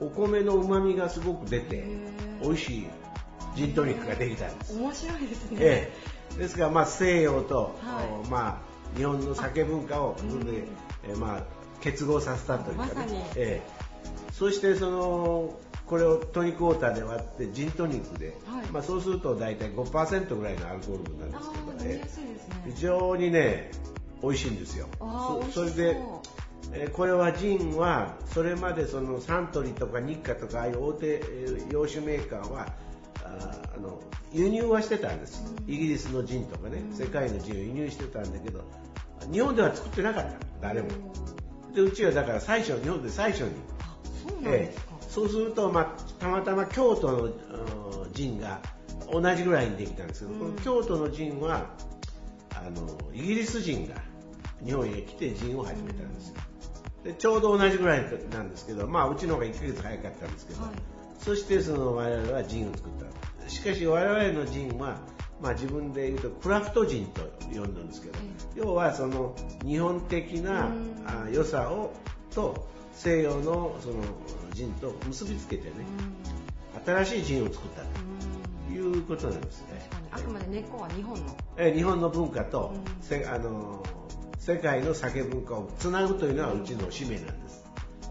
お米の旨味がすごく出て、美味しいジントニックができたんです。面白いですね、ええ、ですから、まあ、西洋と、はい。おまあ、日本の酒文化を、それでえまあ、結合させたというかね、まええ、そしてそのこれをトニックウォーターで割ってジントニックで、はい。まあ、そうすると大体5%ぐらいのアルコール分なんですけどあー飲みやすいですね。非常にね美味しいんですよ。そそれで、えーこれはジンはそれまでそのサントリーとか日課とかああいう大手えー洋酒メーカーはあの輸入はしてたんです。イギリスのジンとかね世界のジンを輸入してたんだけど日本では作ってなかった誰も。でうちはだから最初日本で最初に。ええそうすると、まあ、たまたま京都のうんジンが同じぐらいにできたんですけど、うん。この京都のジンはあのイギリス人が日本へ来てジンを始めたんですよ。でちょうど同じぐらいなんですけど、まあ、うちの方が1ヶ月早かったんですけど、はい。そしてその我々はジンを作った。しかし我々のジンは、まあ、自分で言うとクラフトジンと呼んだんですけど、要はその日本的な良さをと西洋のそのジンと結びつけてね新しいジンを作ったということなんですね。あくまで根っこは日本の。え日本の文化と、うん。せあの世界の酒文化をつなぐというのはうちの使命なんです、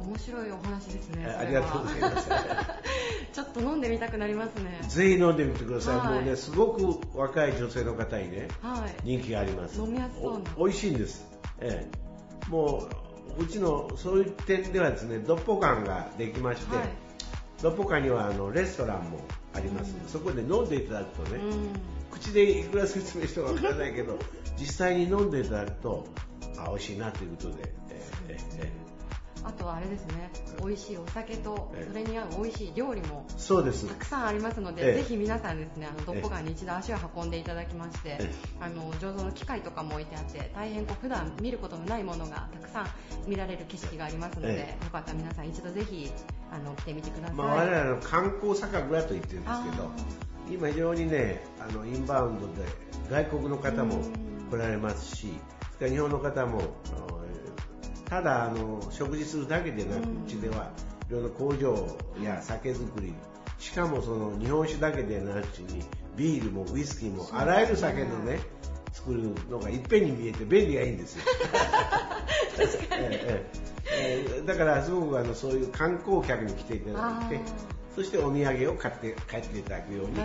面白いお話ですね。ありがとうございます。[LAUGHS] ちょっと飲んでみたくなりますね。ぜひ飲んでみてください、はい。もうねすごく若い女性の方にねはい。人気があります。飲みやすそうな。お美味しいんです、ええ、もううちのそういう点ではですねドッポ館ができまして、はい。ドッポ館にはあのレストランもあります、うん。そこで飲んでいただくとね、うん。口でいくら説明してもわからないけど実際に飲んでいただくとあ美味しいなということで、ええええあとはあれですね美味しいお酒とええ。それに合う美味しい料理もそうです。たくさんありますので、ええ。ぜひ皆さんですねあのドッポガンに一度足を運んでいただきまして、ええ。あの醸造の機械とかも置いてあって大変こう普段見ることのないものがたくさん見られる景色がありますので、えよかったら皆さん一度ぜひあの来てみてください、まあ、我々の観光酒蔵と言ってるんですけど今非常にねあのインバウンドで外国の方も来られますし日本の方もただあの食事するだけでなくうちではいろいろ工場や酒造りしかもその日本酒だけでなしにビールもウイスキーもあらゆる酒のね作るのがいっぺんに見えて便利がいいんですよ。ええええ。だからすごくあのそういう観光客に来ていただいてそしてお土産を買って帰っていただくように考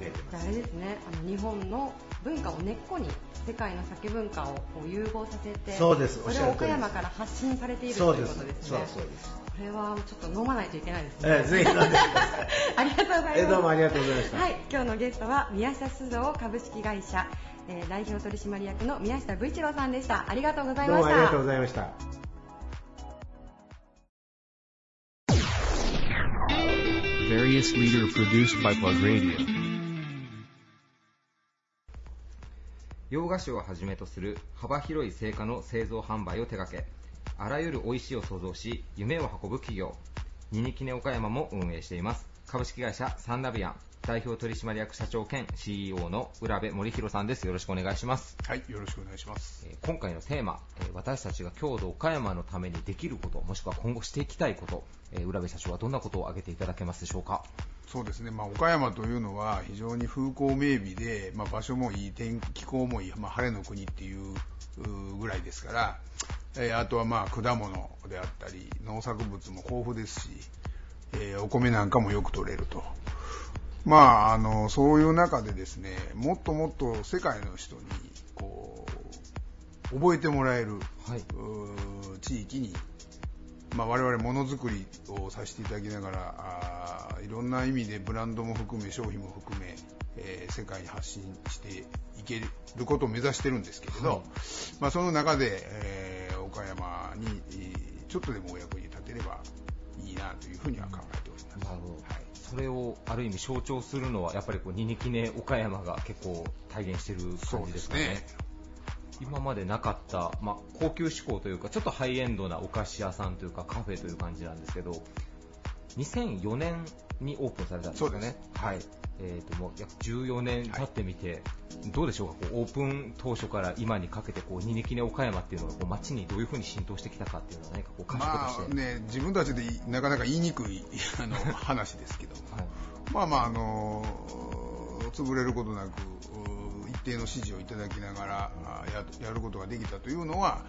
えてます。ああれですね。あの日本の文化を根っこに世界の酒文化を融合させてそうです。それを岡山から発信されているということですね。そうです、これはちょっと飲まないといけないですね、ええぜひ飲んでください。[LAUGHS] ありがとうございます。えどうもありがとうございました、はい、今日のゲストは宮下酒造株式会社、えー代表取締役の宮下武一郎さんでした。ありがとうございどうました。もありがとうございました Various leader produced by Plug Radio. 洋菓子をはじめとする幅広い製菓の製造販売を手掛けあらゆる美味しいを創造し夢を運ぶ企業。ニニキネ岡山も運営しています。株式会社サンダビアン。代表取締役社長兼 CEO の浦部森弘さんですよろしくお願いしますはい、よろしくお願いします。えー今回のテーマ、えー私たちが郷土岡山のためにできることもしくは今後していきたいこと、えー浦部社長はどんなことを挙げていただけますでしょうか？そうですね、まあ、岡山というのは非常に風光明媚で、まあ、場所もいい、天気候もいい、まあ、晴れの国っていうぐらいですから、えーあとはまあ果物であったり、農作物も豊富ですし、えーお米なんかもよく取れると。まあ、あのそういう中でですねもっともっと世界の人にこう覚えてもらえる、はい。地域にまあ、我々ものづくりをさせていただきながらあーいろんな意味でブランドも含め商品も含め、えー世界に発信していけることを目指してるんですけれど、はい。まあ、その中で、えー岡山にえーちょっとでもお役に立てればいいなというふうには考えております。なるほど。はいそれをある意味象徴するのはやっぱりこうニニキネ岡山が結構体現してる感じですかね。そうですね。今までなかった、まあ、高級志向というかちょっとハイエンドなお菓子屋さんというかカフェという感じなんですけど2004年にオープンされたんですよね。はい。えー、ともう約14年経ってみて、どうでしょうかこうオープン当初から今にかけてこうニニキネ岡山っていうのがこう街にどういうふうに浸透してきたかっていうのは何かこう感として、あね、自分たちでいなかなか言いにくい [LAUGHS] あの話ですけども、はい。まあまあ、あの潰れることなく、う一定の支持をいただきながらあややることができたというのは、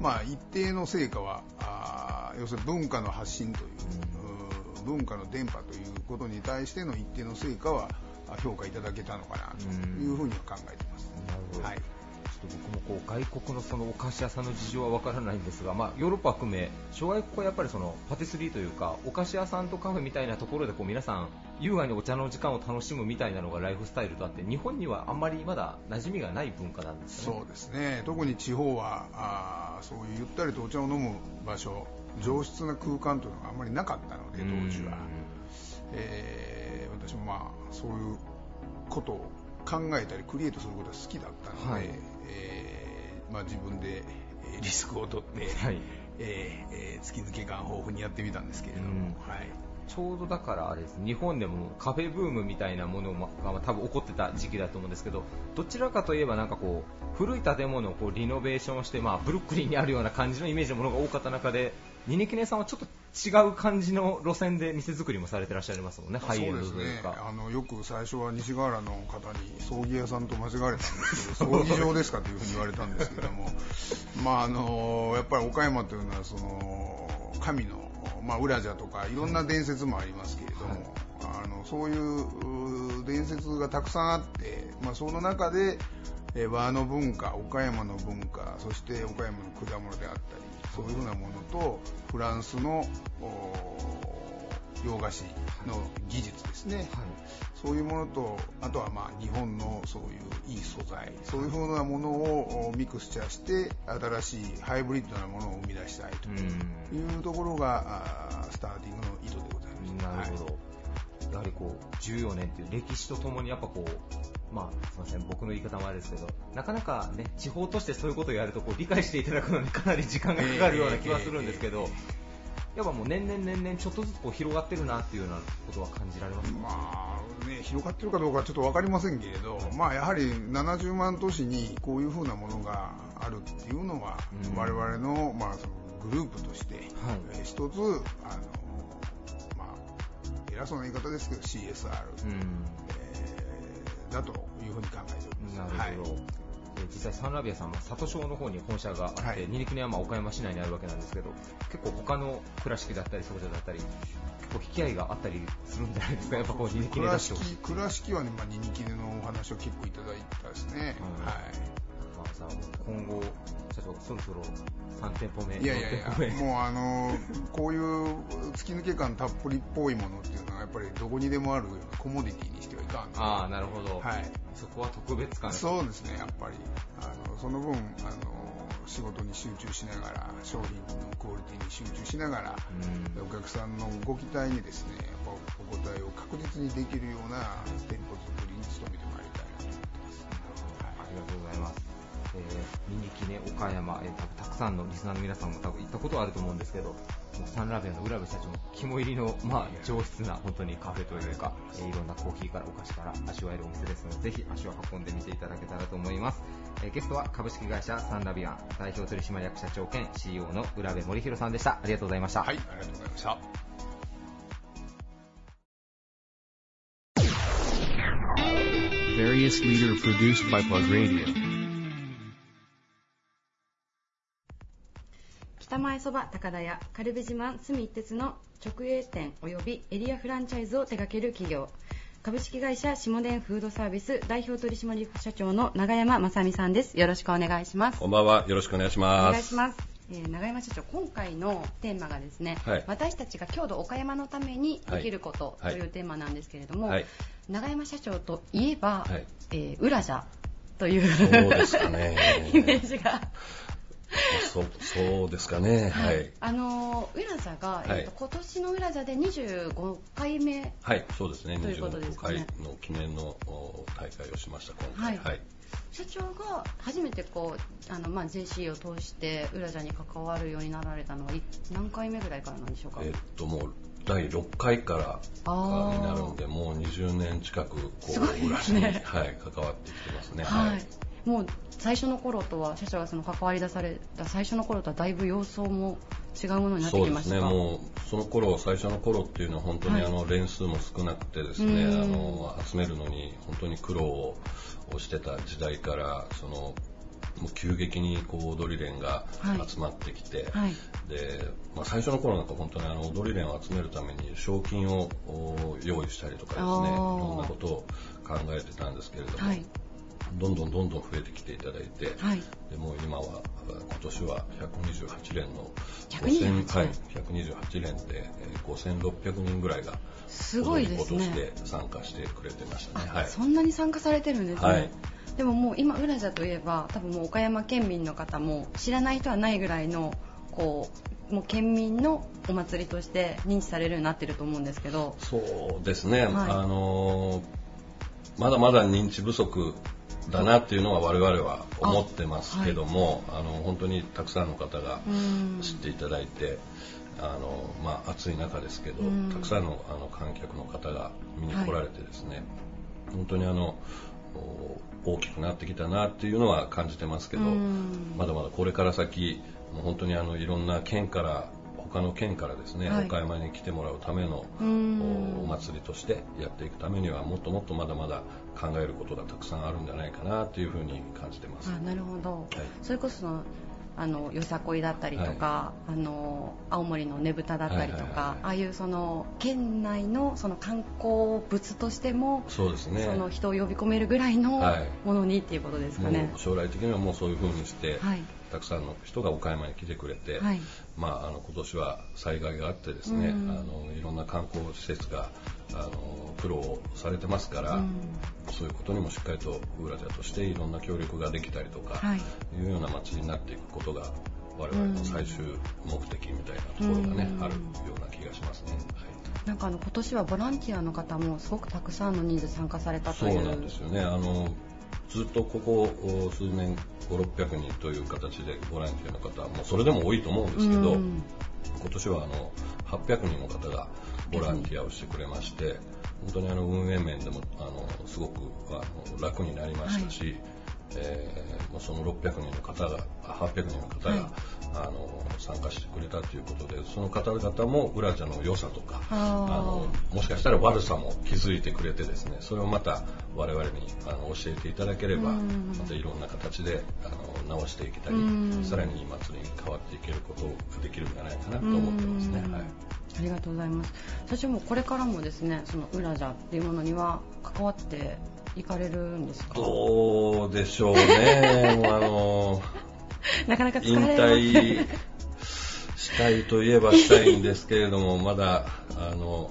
まあ、一定の成果は、あ要するに文化の発信というう文化の伝播ということに対しての一定の成果はあ評価いただけたのかなというふうには考えてます。なるほどはいちょっと僕もこう外国のそのお菓子屋さんの事情はわからないんですが、まあ、ヨーロッパ含め諸外国はやっぱりそのパティスリーというかお菓子屋さんとカフェみたいなところでこう皆さん優雅にお茶の時間を楽しむみたいなのがライフスタイルとあって日本にはあんまりまだ馴染みがない文化なんですよね。そうですね特に地方はあーそういうゆったりとお茶を飲む場所上質な空間というのがあんまりなかったので当時は、えー私もまあそういうことを考えたりクリエイトすることが好きだったので、はい。えーまあ、自分でえーリスクを取って、はい。えーえー突き抜け感豊富にやってみたんですけれども、うん。はい。ちょうどだからあれです。日本でもカフェブームみたいなものが多分起こってた時期だと思うんですけどどちらかといえばなんかこう古い建物をこうリノベーションして、まあ、ブルックリンにあるような感じのイメージのものが多かった中でニニキネさんはちょっと違う感じの路線で店作りもされてらっしゃいますもんねハイエンドとそうですねいうか。あのよく最初は西河原の方に葬儀屋さんと間違われたんですけど葬儀場ですかというふうに言われたんですけども [LAUGHS] まああのやっぱり岡山というのはその神の、まあ、浦社とかいろんな伝説もありますけれども、あのそういうう伝説がたくさんあって、まあ、その中でえー和の文化岡山の文化そして岡山の果物であったりそういうふうなものとフランスのお洋菓子の技術ですね、そういうものとあとはまあ日本のそういういい素材。そういうふうなものをおミクスチャーして新しいハイブリッドなものを生み出したいというところがスターティングの意図でございます。なるほど、やはりこう14年という歴史とともにやっぱこう、まあ、すみません僕の言い方もあれですけどなかなか、ね、地方としてそういうことをやるとこう理解していただくのにかなり時間がかかるような気はするんですけど、やっぱもう年々年々ちょっとずつこう広がってるなっていうようなことは感じられますか、まあね、広がってるかどうかはちょっと分かりませんけれど、まあ、やはり70万都市にこういうふうなものがあるっていうのは、うん。我々の,、まあそのグループとして、えー一つあの、まあ、偉そうな言い方ですけど CSR、えーだというふうに考えております。なるほど、えー実際サンラビアさんは里庄の方に本社があって、はい。ニリキネはまあ岡山市内にあるわけなんですけど結構他の倉敷だったり総社だったり結構引き合いがあったりするんじゃないですか？やっぱこうニリキネ出倉してほしい敷倉敷はね、まあ、ニニキネのお話を結構いただいたですね。うん。はいまあさ今後社長そろそろ3店舗目いやいやい4店舗目。や、もうあのこういう突き抜け感たっぷりっぽいものっていうのはやっぱりどこにでもあるコモディティにしてはいかんああなるほど、はい、そこは特別感。そうですね、やっぱり。あのその分あの仕事に集中しながら商品のクオリティに集中しながら、うん。お客さんのご期待にですねやっぱお答えを確実にできるような店舗作りに努めてまいりたいなと思ってます。ありがとうございます。えー、ニニキネ岡山、えーたたくさんのリスナーの皆さんも多分行ったことはあると思うんですけど、もうサンラーベンの浦部社長の肝入りの、まあ、上質な本当にカフェというか、えーいろんなコーヒーからお菓子から味わえるお店ですので、ぜひ足を運んでみていただけたらと思います。えーゲストは株式会社サンラビアン代表取締役社長兼 CEO の浦部森弘さんでした。ありがとうございました。はい、ありがとうございました。Various leader produced by Plug Radio. 北前そば高田屋カルビ自慢住一鉄の直営店及びエリアフランチャイズを手掛ける企業。株式会社下田フードサービス代表取締役社長の永山正美さんです。よろしくお願いします。こんばんは。よろしくお願いしおます。願いします、えー永山社長今回のテーマがですね、はい。私たちが郷土岡山のためにできることはい。というテーマなんですけれども、はい。永山社長といえば、はい。えー、裏じゃというそうですかね。[LAUGHS] イメージがそう、そうですかね。はい。あのー、裏座が、はいえーと今年の裏座で25回目はい、そうですね。ということで25すかね回の記念のお大会をしました、今回。ははいい。社長が初めてこうあの、まあ、JC を通して裏座に関わるようになられたのはい何回目ぐらいからなんでしょうか、えっと、もう、第6回からになるんで、もう20年近く、こすごいで裏に、すねはい、関わってきてますね。はいもう最初の頃とは社長がその関わり出された最初の頃とはだいぶ様相も違うものになってそうですね、もうその頃最初の頃っていうのは本当にはい。あの連数も少なくてですね、うん。あの集めるのに本当に苦労をしてた時代からそのもう急激にこう踊り連が集まってきて、はい。で、まあ、最初の頃なんか本当にあの踊り連を集めるために賞金をお用意したりとかですねいろんなことを考えてたんですけれども、はいどんどんどんどん増えてきていただいて、はい。でもう今は今年は128連の128はい、128連でえー5600人ぐらいがすごいですね。参加してくれてましたね。はい。そんなに参加されてるんですね、はい。でももう今ウラジャといえば多分もう岡山県民の方も知らない人はないぐらいのこうもう県民のお祭りとして認知されるようになってると思うんですけど。そうですね、はい。あのーまだまだ認知不足だなっていうのは我々は思ってますけども、あの本当にたくさんの方がうん。知っていただいて、あのまあ、暑い中ですけど、うん。たくさんのあの観客の方が見に来られてですね、本当にあのお大きくなってきたなっていうのは感じてますけど、うん。まだまだこれから先もう本当にあのいろんな県から他の県からですね、はい。岡山に来てもらうためのお祭りとしてやっていくためにはもっともっとまだまだ考えることがたくさんあるんじゃないかなというふうに感じてます。あなるほど、はい。それこそあのよさこいだったりとか、あの青森のねぶただったりとか、はいはいはいはい。ああいうその県内のその観光物としても、そうですね。その人を呼び込めるぐらいのはい。ものにっていうことですかね。も。う将来的にはもうそういうふうにして、はいたくさんの人が岡山に来てくれて、はい。まあ、あの今年は災害があってですね、うん。あのいろんな観光施設があの苦労をされてますから、うん。そういうことにもしっかりとウラジャとしていろんな協力ができたりとか、はい。い、うような街になっていくことが我々の最終目的みたいなところがね、うん。あるような気がしますね。はい。なんかあの今年はボランティアの方もすごくたくさんの人数参加されたとそう。いう。なんですよね。あのずっとここお数年5、600人という形でボランティアの方はもうそれでも多いと思うんですけど、うん。今年はあの800人の方がボランティアをしてくれまして、本当にあの運営面でもあのすごくあの楽になりましたし、えーもうその600人の方があ800人の方が、はい。あの参加してくれたということでその方々もウラジャの良さとかあー。のもしかしたら悪さも気づいてくれてですねそれをまた我々にあの教えていただければうん。またいろんな形であの直していけたりうん。さらにいい祭りに変わっていけることができるんじゃないかなと思ってますね。うん。はい。ありがとうございます。社長もこれからもですね、そのウラジャっていうものには関わっていかれるんですか？どうでしょうね。あの [LAUGHS] なかなか疲引退したいといえばしたいんですけれども、[LAUGHS] まだ、あの、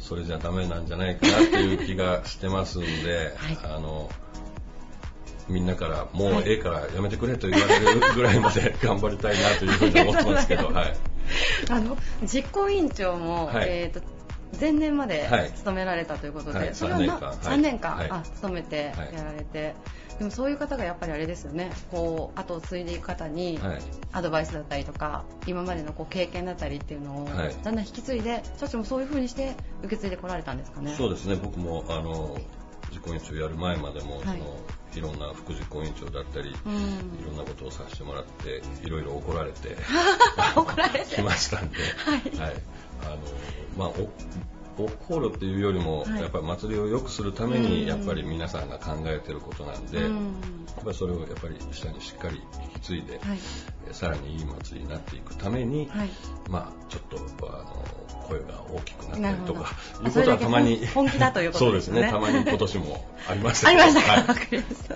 それじゃダメなんじゃないかなっていう気がしてますんで、はいあの、みんなからもうええからやめてくれと言われるぐらいまで [LAUGHS] 頑張りたいなというふうに思ってますけど、はい。あの実行委員長も、はいえーと前年まではい。務められたということで、はい。それはな3年間。はい。3年間、はい。あ務めてはい。やられて、でもそういう方がやっぱりあれですよね、こう後を継いでいく方にはい。アドバイスだったりとか、今までのこう経験だったりっていうのを、はい。だんだん引き継いで、社長もそういう風にして受け継いでこられたんですかね。そうですね、僕もあの実行委員長やる前までも、はい。そのいろんな副実行委員長だったり、うん。いろんなことをさせてもらって、いろいろ怒られて。[LAUGHS] 怒られて。[LAUGHS] きましたんで、はいあのまあお怒るっていうよりも、はい。やっぱり祭りを良くするためうん。に、やっぱり皆さんが考えてることなんで、うん。やっぱりそれをやっぱり下にしっかり引き継いで、はい。えさらにいい祭りになっていくために、はい。まあちょっとあの声が大きくなったりとかいうことはたまに本気だということですね。[LAUGHS] そうですね。たまに今年もありましたありましたか、はい。わかりました。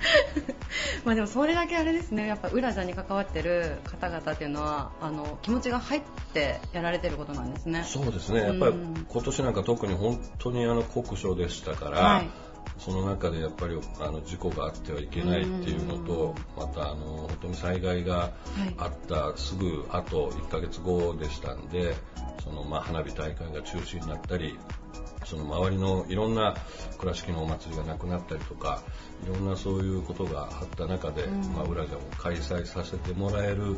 [LAUGHS] まあでもそれだけあれですね、やっぱウラジャに関わってる方々っていうのは、あの気持ちが入ってやられてることなんですね。そうですね。やっぱりうん今年なんか特に本当にあの酷暑でしたから、はい。その中でやっぱりあの事故があってはいけないっていうのと、またあの本当に災害があったすぐあと1ヶ月後でしたんで、そのまあ花火大会が中止になったり、その周りのいろんな倉敷のお祭りがなくなったりとか、いろんなそういうことがあった中で、うん。まあ、裏でも開催させてもらえる、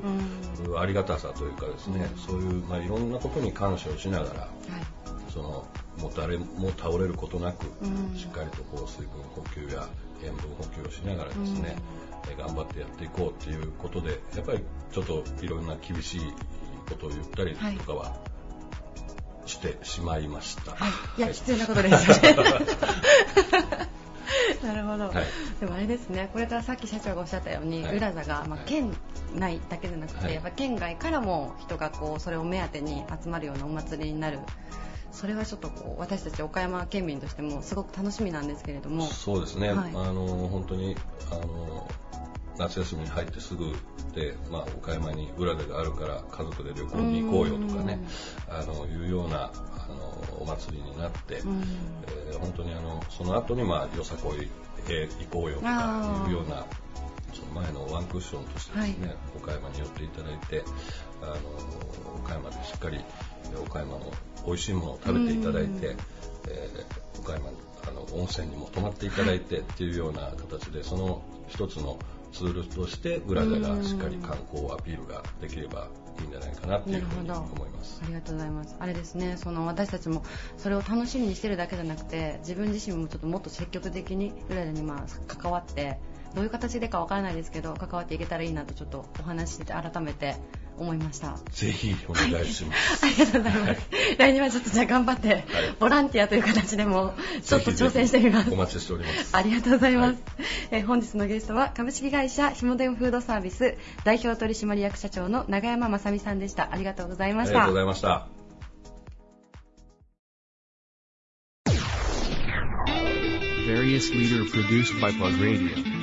ありがたさというかですね、そういう、まあ、いろんなことに感謝をしながら、はい。そのもう誰も倒れることなく、うん。しっかりとこう水分補給や塩分補給をしながらですね、え頑張ってやっていこうということでやっぱりちょっといろんな厳しいことを言ったりとかはしてしまいました。はい、いや、はい。必要なことですよね。[LAUGHS] なるほど、はい。でもあれですね、これからさっき社長がおっしゃったように、はい。浦座が、まあ、県内だけでなくて、はい。やっぱ県外からも人がこうそれを目当てに集まるようなお祭りになる、それはちょっとこう私たち岡山県民としてもすごく楽しみなんですけれども、そうですね、はい。あの本当にあの夏休みに入ってすぐで、まあ、岡山に浦でがあるから家族で旅行に行こうよとかねあのいうようなあのお祭りになって、うん。えー本当にあのその後にまあよさこいへ行こうよとかいうようなその前のワンクッションとしてですね、岡山に寄っていただいてあの岡山でしっかり岡山の美味しいものを食べていただいて、えー岡山あの温泉にも泊まっていただいてっていうような形でその一つのツールとして浦田がしっかり観光アピールができればいいんじゃないかなっていうふうに思いますあ。りがとうございます。あれですね、その私たちもそれを楽しみにしてるだけじゃなくて、自分自身もちょっともっと積極的にウララにまあ関わって、どういう形でかわからないですけど、関わっていけたらいいなとちょっとお話しして改めて思いました。ぜひお願いします。ありがとうございます。来年はちょっとじゃあ頑張って、ボランティアという形でもちょっと挑戦してみます。お待ちしております。ありがとうございます。はいえー本日のゲストは株式会社ひもでんフードサービス代表取締役社長の永山正美さんでした。ありがとうございましたありがとうご。ざいました。Various leader produced by Plug Radio.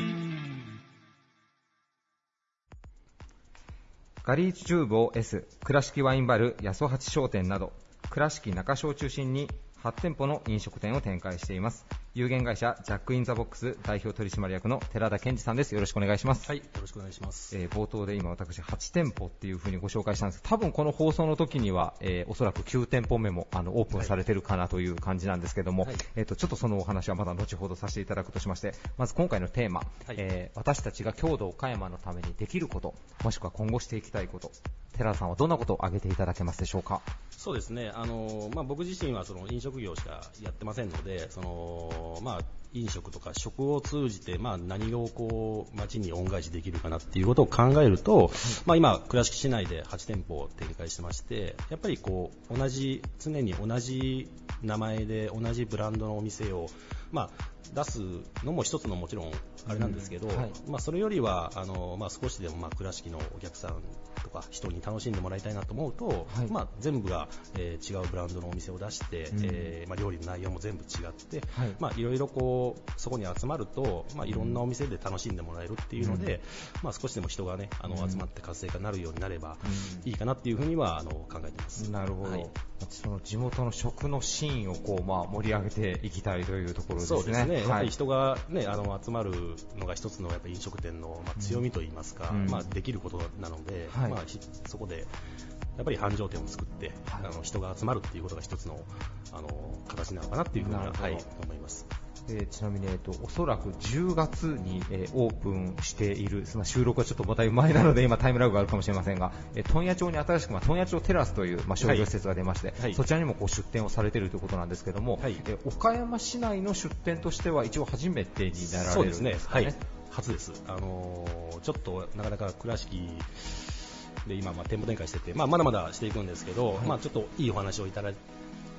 ガリーチューブを S 倉敷ワインバル八十八商店など倉敷中署を中心に8店舗の飲食店を展開しています。有限会社ジャックインザボックス代表取締役の寺田健二さんです。よろしくお願いします。はい、よろしくお願いします。えー冒頭で今私8店舗っていうふうにご紹介したんです。多分この放送の時には、えーおそらく9店舗目もあのオープンされてるかなという感じなんですけども、はい。えー、とちょっとそのお話はまだ後ほどさせていただくとしましてまず今回のテーマ、はい。えー私たちが郷土岡山のためにできることもしくは今後していきたいこと寺田さんはどんなことを挙げていただけますでしょうか？そうですね、あのまあ、僕自身はその飲食業しかやってませんので、そのまあ、飲食とか食を通じて、まあ、何をこう街に恩返しできるかなっていうことを考えると、まあ、今、倉敷市内で8店舗展開してまして、やっぱりこう同じ常に同じ名前で同じブランドのお店を、まあ、出すのも一つのもちろんあれなんですけど、うん。はい。まあ、それよりはあの、まあ、少しでもまあ倉敷のお客さんとか人に楽しんでもらいたいなと思うと、はい。まあ、全部が、えー違うブランドのお店を出して、うん。えーまあ、料理の内容も全部違って、はい。まあ、いろいろこうそこに集まると、まあ、いろんなお店で楽しんでもらえるっていうので、まあ、少しでも人が、ね、あのうん。集まって活性化になるようになればうん。いいかなっていうふうにはあの考えています。なるほど、はい。その地元の食のシーンをこう、まあ、盛り上げていきたいというところですね。そうですね、やっぱはい。り人が、ね、あの集まるのが一つのやっぱ飲食店の、まあ、強みといいますか、うん。まあ、できることなので、はい。まあ、ひそこでやっぱり繁盛店を作って、はい。あの人が集まるっていうことが一つのあの形なのかなっていうふうには、はい、思います。えーちなみに、えー、とおそらく10月に、えーオープンしている、その収録はちょっとまた前なので今タイムラグがあるかもしれませんが、えー問屋町に新しく、まあ、問屋町テラスという、まあ、商業施設が出まして、はい。そちらにもこう出店をされているということなんですけども、はい。えー岡山市内の出店としては一応初めてになられるんそうですかね。はい、初です、あのーちょっとなかなか倉敷で今、まあ、店舗展開してて、まあ、まだまだしていくんですけど、まあ、ちょっといいお話をいただき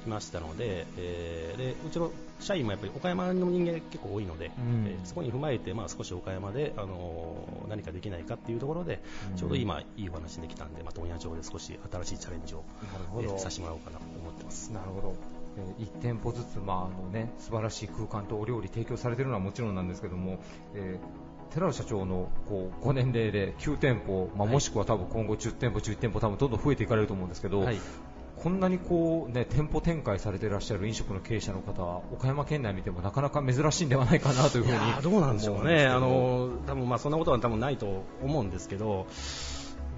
ましたので,、えーでうちの社員もやっぱり岡山の人間結構多いので、うんえーそこに踏まえて、まあ、少し岡山で、あのー何かできないかっていうところで、ちょうど今、いいお話できたんで、まあ、問屋町で少し新しいチャレンジを、えーさせてもらおうかなと思ってます。なるほど。えー1店舗ずつ、まああのね、素晴らしい空間とお料理提供されているのはもちろんなんですけども、えー寺尾社長のこうご年齢で9店舗、まあ、はい。もしくは多分今後10店舗、11店舗、多分どんどん増えていかれると思うんですけど、はい。こんなにこう、ね、店舗展開されていらっしゃる飲食の経営者の方は岡山県内見てもなかなか珍しいんではないかなというふうにどうなんでしょうね、あの多分まあそんなことは多分ないと思うんですけど、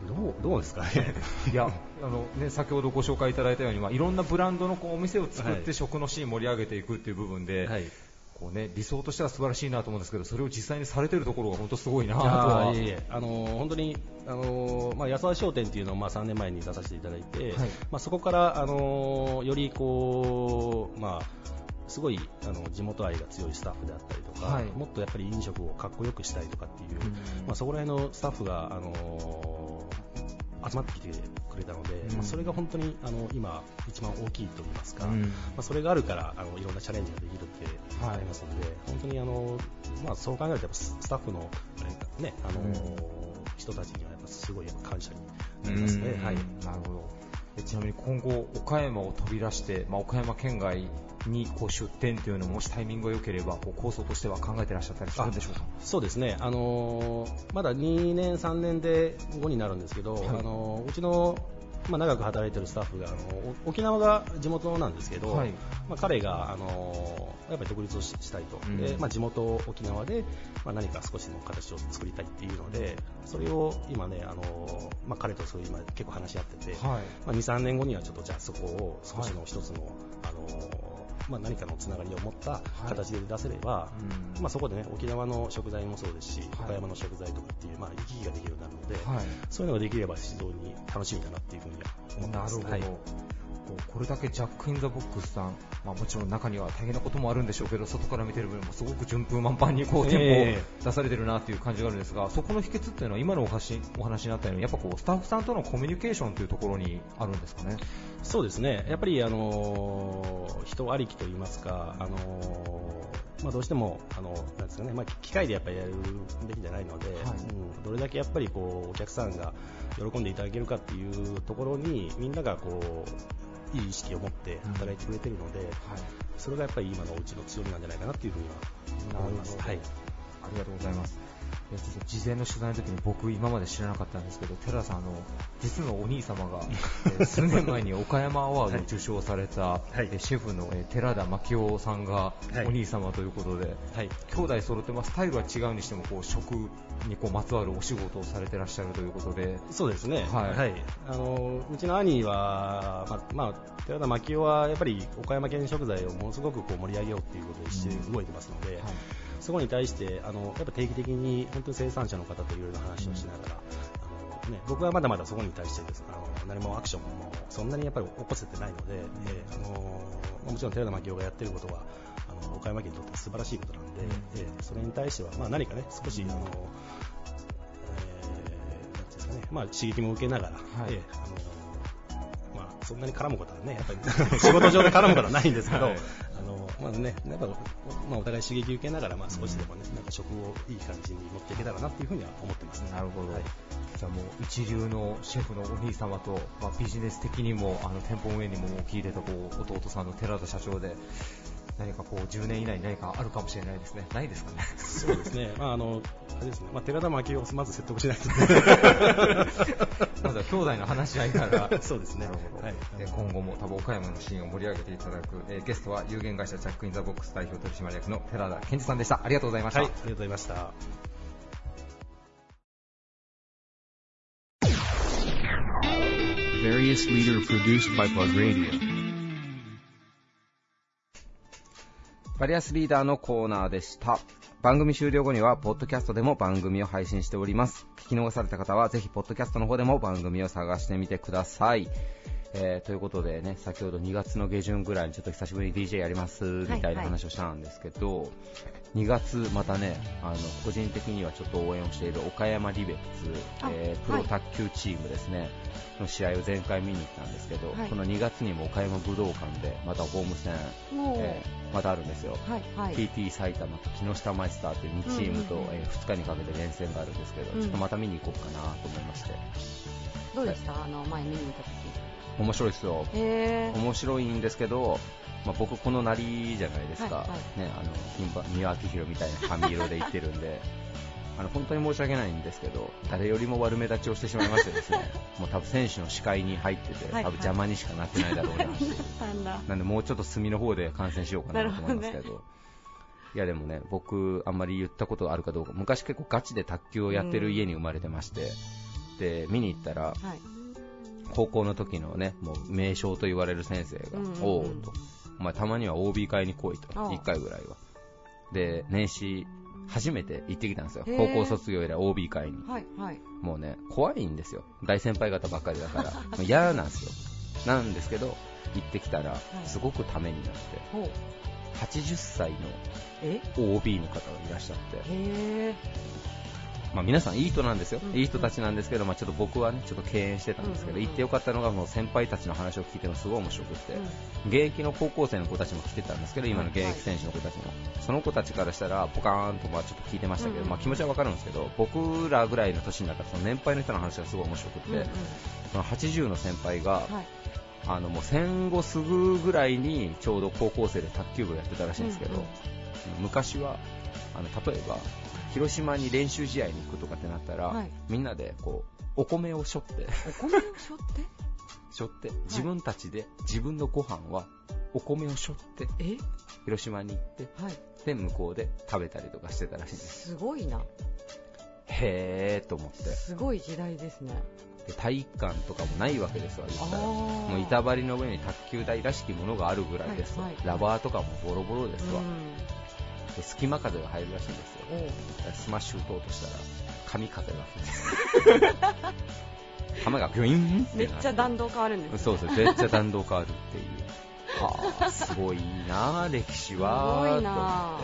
どうどうですかね。いやあの、ね、先ほどご紹介いただいたように、まあ、いろんなブランドのこうお店を作っはい。て食のシーン盛り上げていくっていう部分で、はいこうね、理想としては素晴らしいなと思うんですけど、それを実際にされてるところが本当すごいなとは。ーいえあのー本当に、あのーまあ、安田商店っていうのをまあ3年前に出させていただいて、はい。まあ、そこから、あのーよりこう、まあ、すごいあの地元愛が強いスタッフであったりとか、はい。もっとやっぱり飲食をかっこよくしたいとかっていう、うん。まあ、そこら辺のスタッフが、あのー集まってきてくれたので、うん。まあ、それが本当にあの今、一番大きいと言いますか、うん。まあ、それがあるからあのいろんなチャレンジができるってありますので、本当にあの、まあ、そう考えるとやっぱススタッフの、ねあの人たちにはやっぱすごい感謝になりますね。うん。はい。なるほど。えちなみに今後、岡山を飛び出して、まあ、岡山県外にこう出店というのももしタイミングが良ければこう構想としては考えてらっしゃったりするんでしょうか？そうですね、あのーまだ2年、3年で後になるんですけど、はいあのーうちの、まあ、長く働いてるスタッフが、あのお沖縄が地元なんですけど、はい。まあ、彼が、あのーやっぱり独立をししたいと、うん。でまあ、地元沖縄で、まあ、何か少しの形を作りたいっていうので、それを今ね、あのーまあ、彼とそういう今結構話し合ってて、はい。まあ、2、3年後にはちょっとじゃあそこを少しの一つの、あのーまあ、何かのつながりを持った形で出せれば、うん。まあ、そこでね沖縄の食材もそうですし、はい。岡山の食材とかっていう、まあ、行き来ができるようになるので、はい。そういうのができれば非常に楽しみだなっていうふうには思ってます。なるほど、はいこれだけジャック・イン・ザ・ボックスさん、まあ、もちろん中には大変なこともあるんでしょうけど外から見てる分もすごく順風満帆にこう店え。舗を出されてるなという感じがあるんですが、そこの秘訣っていうのは今のお話お話にあったようにやっぱこうスタッフさんとのコミュニケーションというところにあるんですかね？そうですね、やっぱり、あのー人ありきといいますか、あのーまあ、どうしても、あのなんですかね。まあ、機械でやっぱりやるべきじゃないので、うん。どれだけやっぱりこうお客さんが喜んでいただけるかっていうところに、みんながこういい意識を持って働いてくれてるので、それがやっぱり今のうちの強みなんじゃないかなっていうふうには思います。はいありがとうございます。いや事前の取材の時に僕今まで知らなかったんですけど、寺田さん、あの実のお兄様が、[LAUGHS] えー数年前に岡山アワードを受賞された、えーシェフの、えー寺田真紀夫さんがはい。お兄様ということで、はい。兄弟揃って、まあ、スタイルは違うにしてもこう食にこうまつわるお仕事をされてらっしゃるということで、そうですね、はい。あのうちの兄は、まあまあ、寺田真紀夫はやっぱり岡山県食材をものすごくこう盛り上げようっていうことでして動いてますので、そこに対してあのやっぱ定期的に本当に生産者の方といろいろ話をしながら、あのね、僕はまだまだそこに対してです。あの何もアクションもそんなにやっぱり起こせてないので、えーあのもちろん寺田真紀夫がやってることはあの岡山県にとって素晴らしいことなんで、えーそれに対しては、まあ、何かね少しあの、えーですかねまあ、刺激も受けながら、はい。えーあのまあ、そんなに絡むことはね、やっぱり [LAUGHS] 仕事上で絡むことはないんですけど、はいあのまあね、やっぱ、まあ、お互い刺激受けながら、まあ、少しでもね、なんか食をいい感じに持っていけたらなっていうふうには思ってますね。なるほど、はい。じゃあもう一流のシェフのお兄様と、まあ、ビジネス的にもあの店舗運営にも聞いてたこう弟さんの寺田社長で何かこう10年以内に何かあるかもしれないですね。ないですかね。そうですね、[LAUGHS] まあ、あの、あれですね、まあ、寺田真紀夫をまず説得しないと。[LAUGHS] [LAUGHS] まずは兄弟の話し合いから。そうですね。なるほど、はい。で今後も多分岡山のシーンを盛り上げていただく、えーゲストは有限会社ジャック・イン・ザ・ボックス代表取締役の寺田健二さんでした。ありがとうございました、はい、ありがとうございました。Various leader produced by Plug Radio. バリアスリーダーのコーナーでした。番組終了後には、ポッドキャストでも番組を配信しております。聞き逃された方は、ぜひ、ポッドキャストの方でも番組を探してみてください。えーということでね、先ほど2月の下旬ぐらいにちょっと久しぶりに DJ やりますみたいな話をしたんですけど、2月またね、あの、個人的にはちょっと応援をしている岡山リベッツ、えープロ卓球チームですね、の試合を前回見に行ったんですけど、はい。この2月にも岡山武道館でまたホーム戦、えーまたあるんですよ。はいはい。TT 埼玉と木下マイスターという2チームと、うんうんうん。え2日にかけて連戦があるんですけど、うん。ちょっとまた見に行こうかなと思いまして、どうでした？あの前見に行った時。面白いですよ。へー。面白いんですけど、まあ、僕このなりじゃないですか、はいはい。ね、あの金馬三輪明宏みたいな髪色で言ってるんで。[LAUGHS] あの本当に申し訳ないんですけど誰よりも悪目立ちをしてしまいましてですね。[LAUGHS] もう多分選手の視界に入ってて、はい多分邪魔にしかなってないだろうな。っていうなんだ。なんでもうちょっと隅の方で観戦しようかなと思いますけど。いやでもね僕あんまり言ったことあるかどうか昔結構ガチで卓球をやってる家に生まれてまして、で見に行ったらはい。高校の時のね、もう名将と言われる先生が、うんうんうん。おうと、お前たまには OB 会に来いと、ああ1回ぐらいは。で、年始、初めて行ってきたんですよ。高校卒業以来 OB 会に。はいはいもうね、怖いんですよ。大先輩方ばっかりだから。[LAUGHS] 嫌なんですよ。なんですけど、行ってきたら、すごくためになって、ほう80歳のえ？OB の方がいらっしゃって、まあ、皆さんいい人なんですよ、うん。いい人たちなんですけど、まあ、ちょっと僕はねちょっと敬遠してたんですけど、行ってよかったのがもう先輩たちの話を聞いてもすごい面白くて、現役の高校生の子たちも来てたんですけど今の現役選手の子たちも、その子たちからしたらポカーンとまあちょっと聞いてましたけど、まあ、気持ちはわかるんですけど僕らぐらいの年になったらその年配の人の話がすごい面白くて、その80の先輩が、はい。あのもう戦後すぐぐらいにちょうど高校生で卓球部やってたらしいんですけど、昔はあの例えば広島に練習試合に行くとかってなったら、はい。みんなでこうお米をしょって。お米をしょって？[LAUGHS] しょって。自分たちで自分のご飯はお米をしょってえ？広島に行ってはい。で向こうで食べたりとかしてたらしいんです。すごいな。へーと思って。すごい時代ですね。で体育館とかもないわけですわ言ったもう板張りの上に卓球台らしきものがあるぐらいですわ、はいはい。ラバーとかもボロボロですわ、隙間風が入るらしいんですよ。スマッシュ打とうとしたら神風が吹いて球がビュインってなめっちゃ弾道変わるんですね。そうそうめっちゃ弾道変わるっていう。[LAUGHS] はあすごいな歴史はすごいとな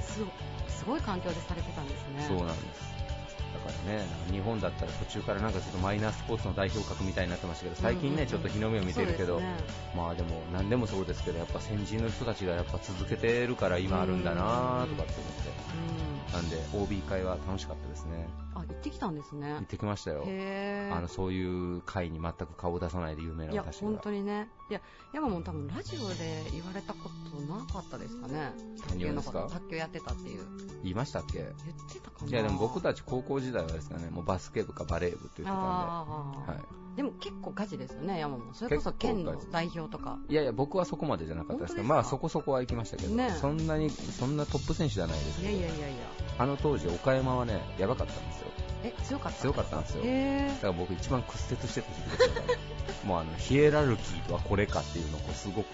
すすごい環境でされてたんですね。そうなんです。だからね日本だったら途中からなんかちょっとマイナースポーツの代表格みたいになってましたけど最近ね、ちょっと日の目を見てるけど、まあでも何でもそうですけどやっぱ先人の人たちがやっぱ続けてるから今あるんだなとかって思って。うん。なんで OB 会は楽しかったですね。あ行ってきたんですね。行ってきましたよ。へあのそういう会に全く顔を出さないで有名な私が。本当にね。いや山も多分ラジオで言われたことなかったですかね。卓球のこと卓球やってたっていう。言いましたっけ？言ってたかな。いいやでも僕たち高校時代はですかねもうバスケ部かバレー部って言ってたんで、はい、でも結構ガチですよね山もそれこそ県の代表とか。いやいや僕はそこまでじゃなかったですけどまあそこそこは行きましたけど、ねそんなにそんなトップ選手じゃないですいけどやいやいやいや。あの当時岡山はねやばかったんですよ。え強かった？強かったんですよ。へだから僕一番屈折してた時期でしたからもうあのヒエラルキーとはこれかっていうのをすごくね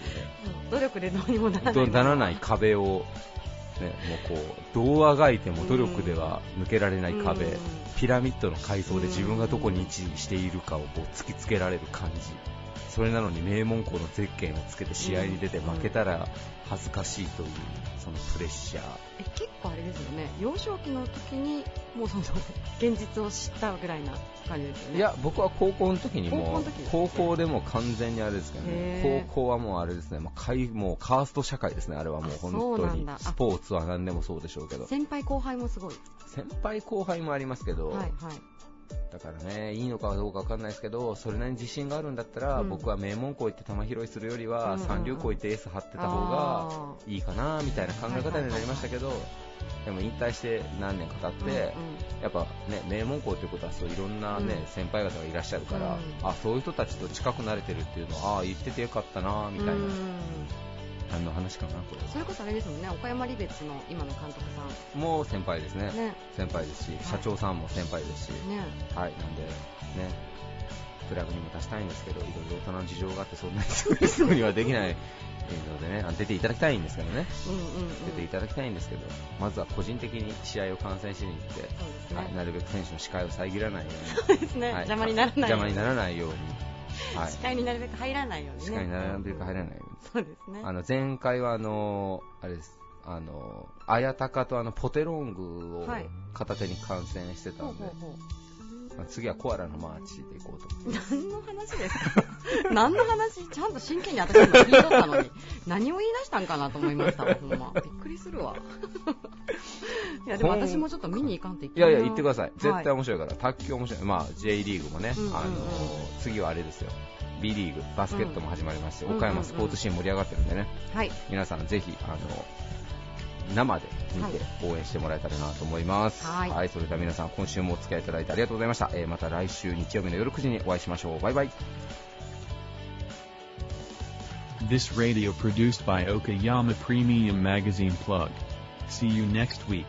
え努力でどうにもならない壁を、ね、もうこうどうあがいても努力では抜けられない壁、うん。ピラミッドの階層で自分がどこに位置しているかをこう突きつけられる感じそれなのに名門校のゼッケンをつけて試合に出て負けたら恥ずかしいというそのプレッシャー。え結構あれですよね。幼少期の時にもうその現実を知ったぐらいな感じですよね。いや僕は高校の時に高校も高校でも完全にあれですけどね。高校はもうあれですね。もうかいもうカースト社会ですね。あれはもうあ本当に。スポーツは何でもそうでしょうけど。先輩後輩もすごい。先輩後輩もありますけど、はいはいだからねいいのかどうかわかんないですけどそれなりに自信があるんだったら、うん。僕は名門校行って球拾いするよりは、うん。うんうん三流校行ってエース張ってた方があいいかなみたいな考え方になりましたけど、でも引退して何年か経って、やっぱね名門校ということはそういろんなね、うん。先輩方がいらっしゃるから、うん。あそういう人たちと近くなれてるっていうのはあ言っててよかったなみたいな、の話かな。こそれこそあれですもんね。岡山離別の今の監督れもう先輩ですね。さんね。先輩ですし、い。社長さんも先輩ですし、ね。はい、なんで、ね、クラブにも出したいんですけど、いろいろ大人の事情があって、そんなに [LAUGHS] すぐにはできない。のでね、あの出ていただきたいんですけどね、うんうんうん。出ていただきたいんですけど、まずは個人的に試合を観戦しに行って、そうですね。はい、なるべく選手の視界を遮らないようそうですね。に、はい。邪魔にならない邪魔にならないように、はい、視界になるべく入らないようにね。視界になるべく入らないように。[LAUGHS] そうですね。あの前回はあのあれです。あの綾鷹とあのポテロングをはい。片手に観戦してたんで、ほうほうほう。まあ次はコアラのマーチで行こうと。何の話ですか？[LAUGHS] 何の話？ちゃんと真剣に私今聞いとったのに。何を言い出したんかなと思いました。わほんま。びっくりするわ。[LAUGHS] いやでも私もちょっと見に行かんといけな。いいやいや、行ってください。絶対はい面白いから。卓球面白い。まあ、J リーグもね、うんうんうん。あの、次はあれですよ。B リーグ、バスケットも始まりまして、うん岡山スポーツシーン盛り上がってるんでね、はい。皆さんぜひ、あの、生で見て応援してもらえたらなと思います。はいそれでは皆さん、今週もお付き合いいただいてありがとうございました。えーまた来週日曜日の夜9時にお会いしましょう。バイバイ。This radio produced by Okayama Premium Magazine Plug. See you next week.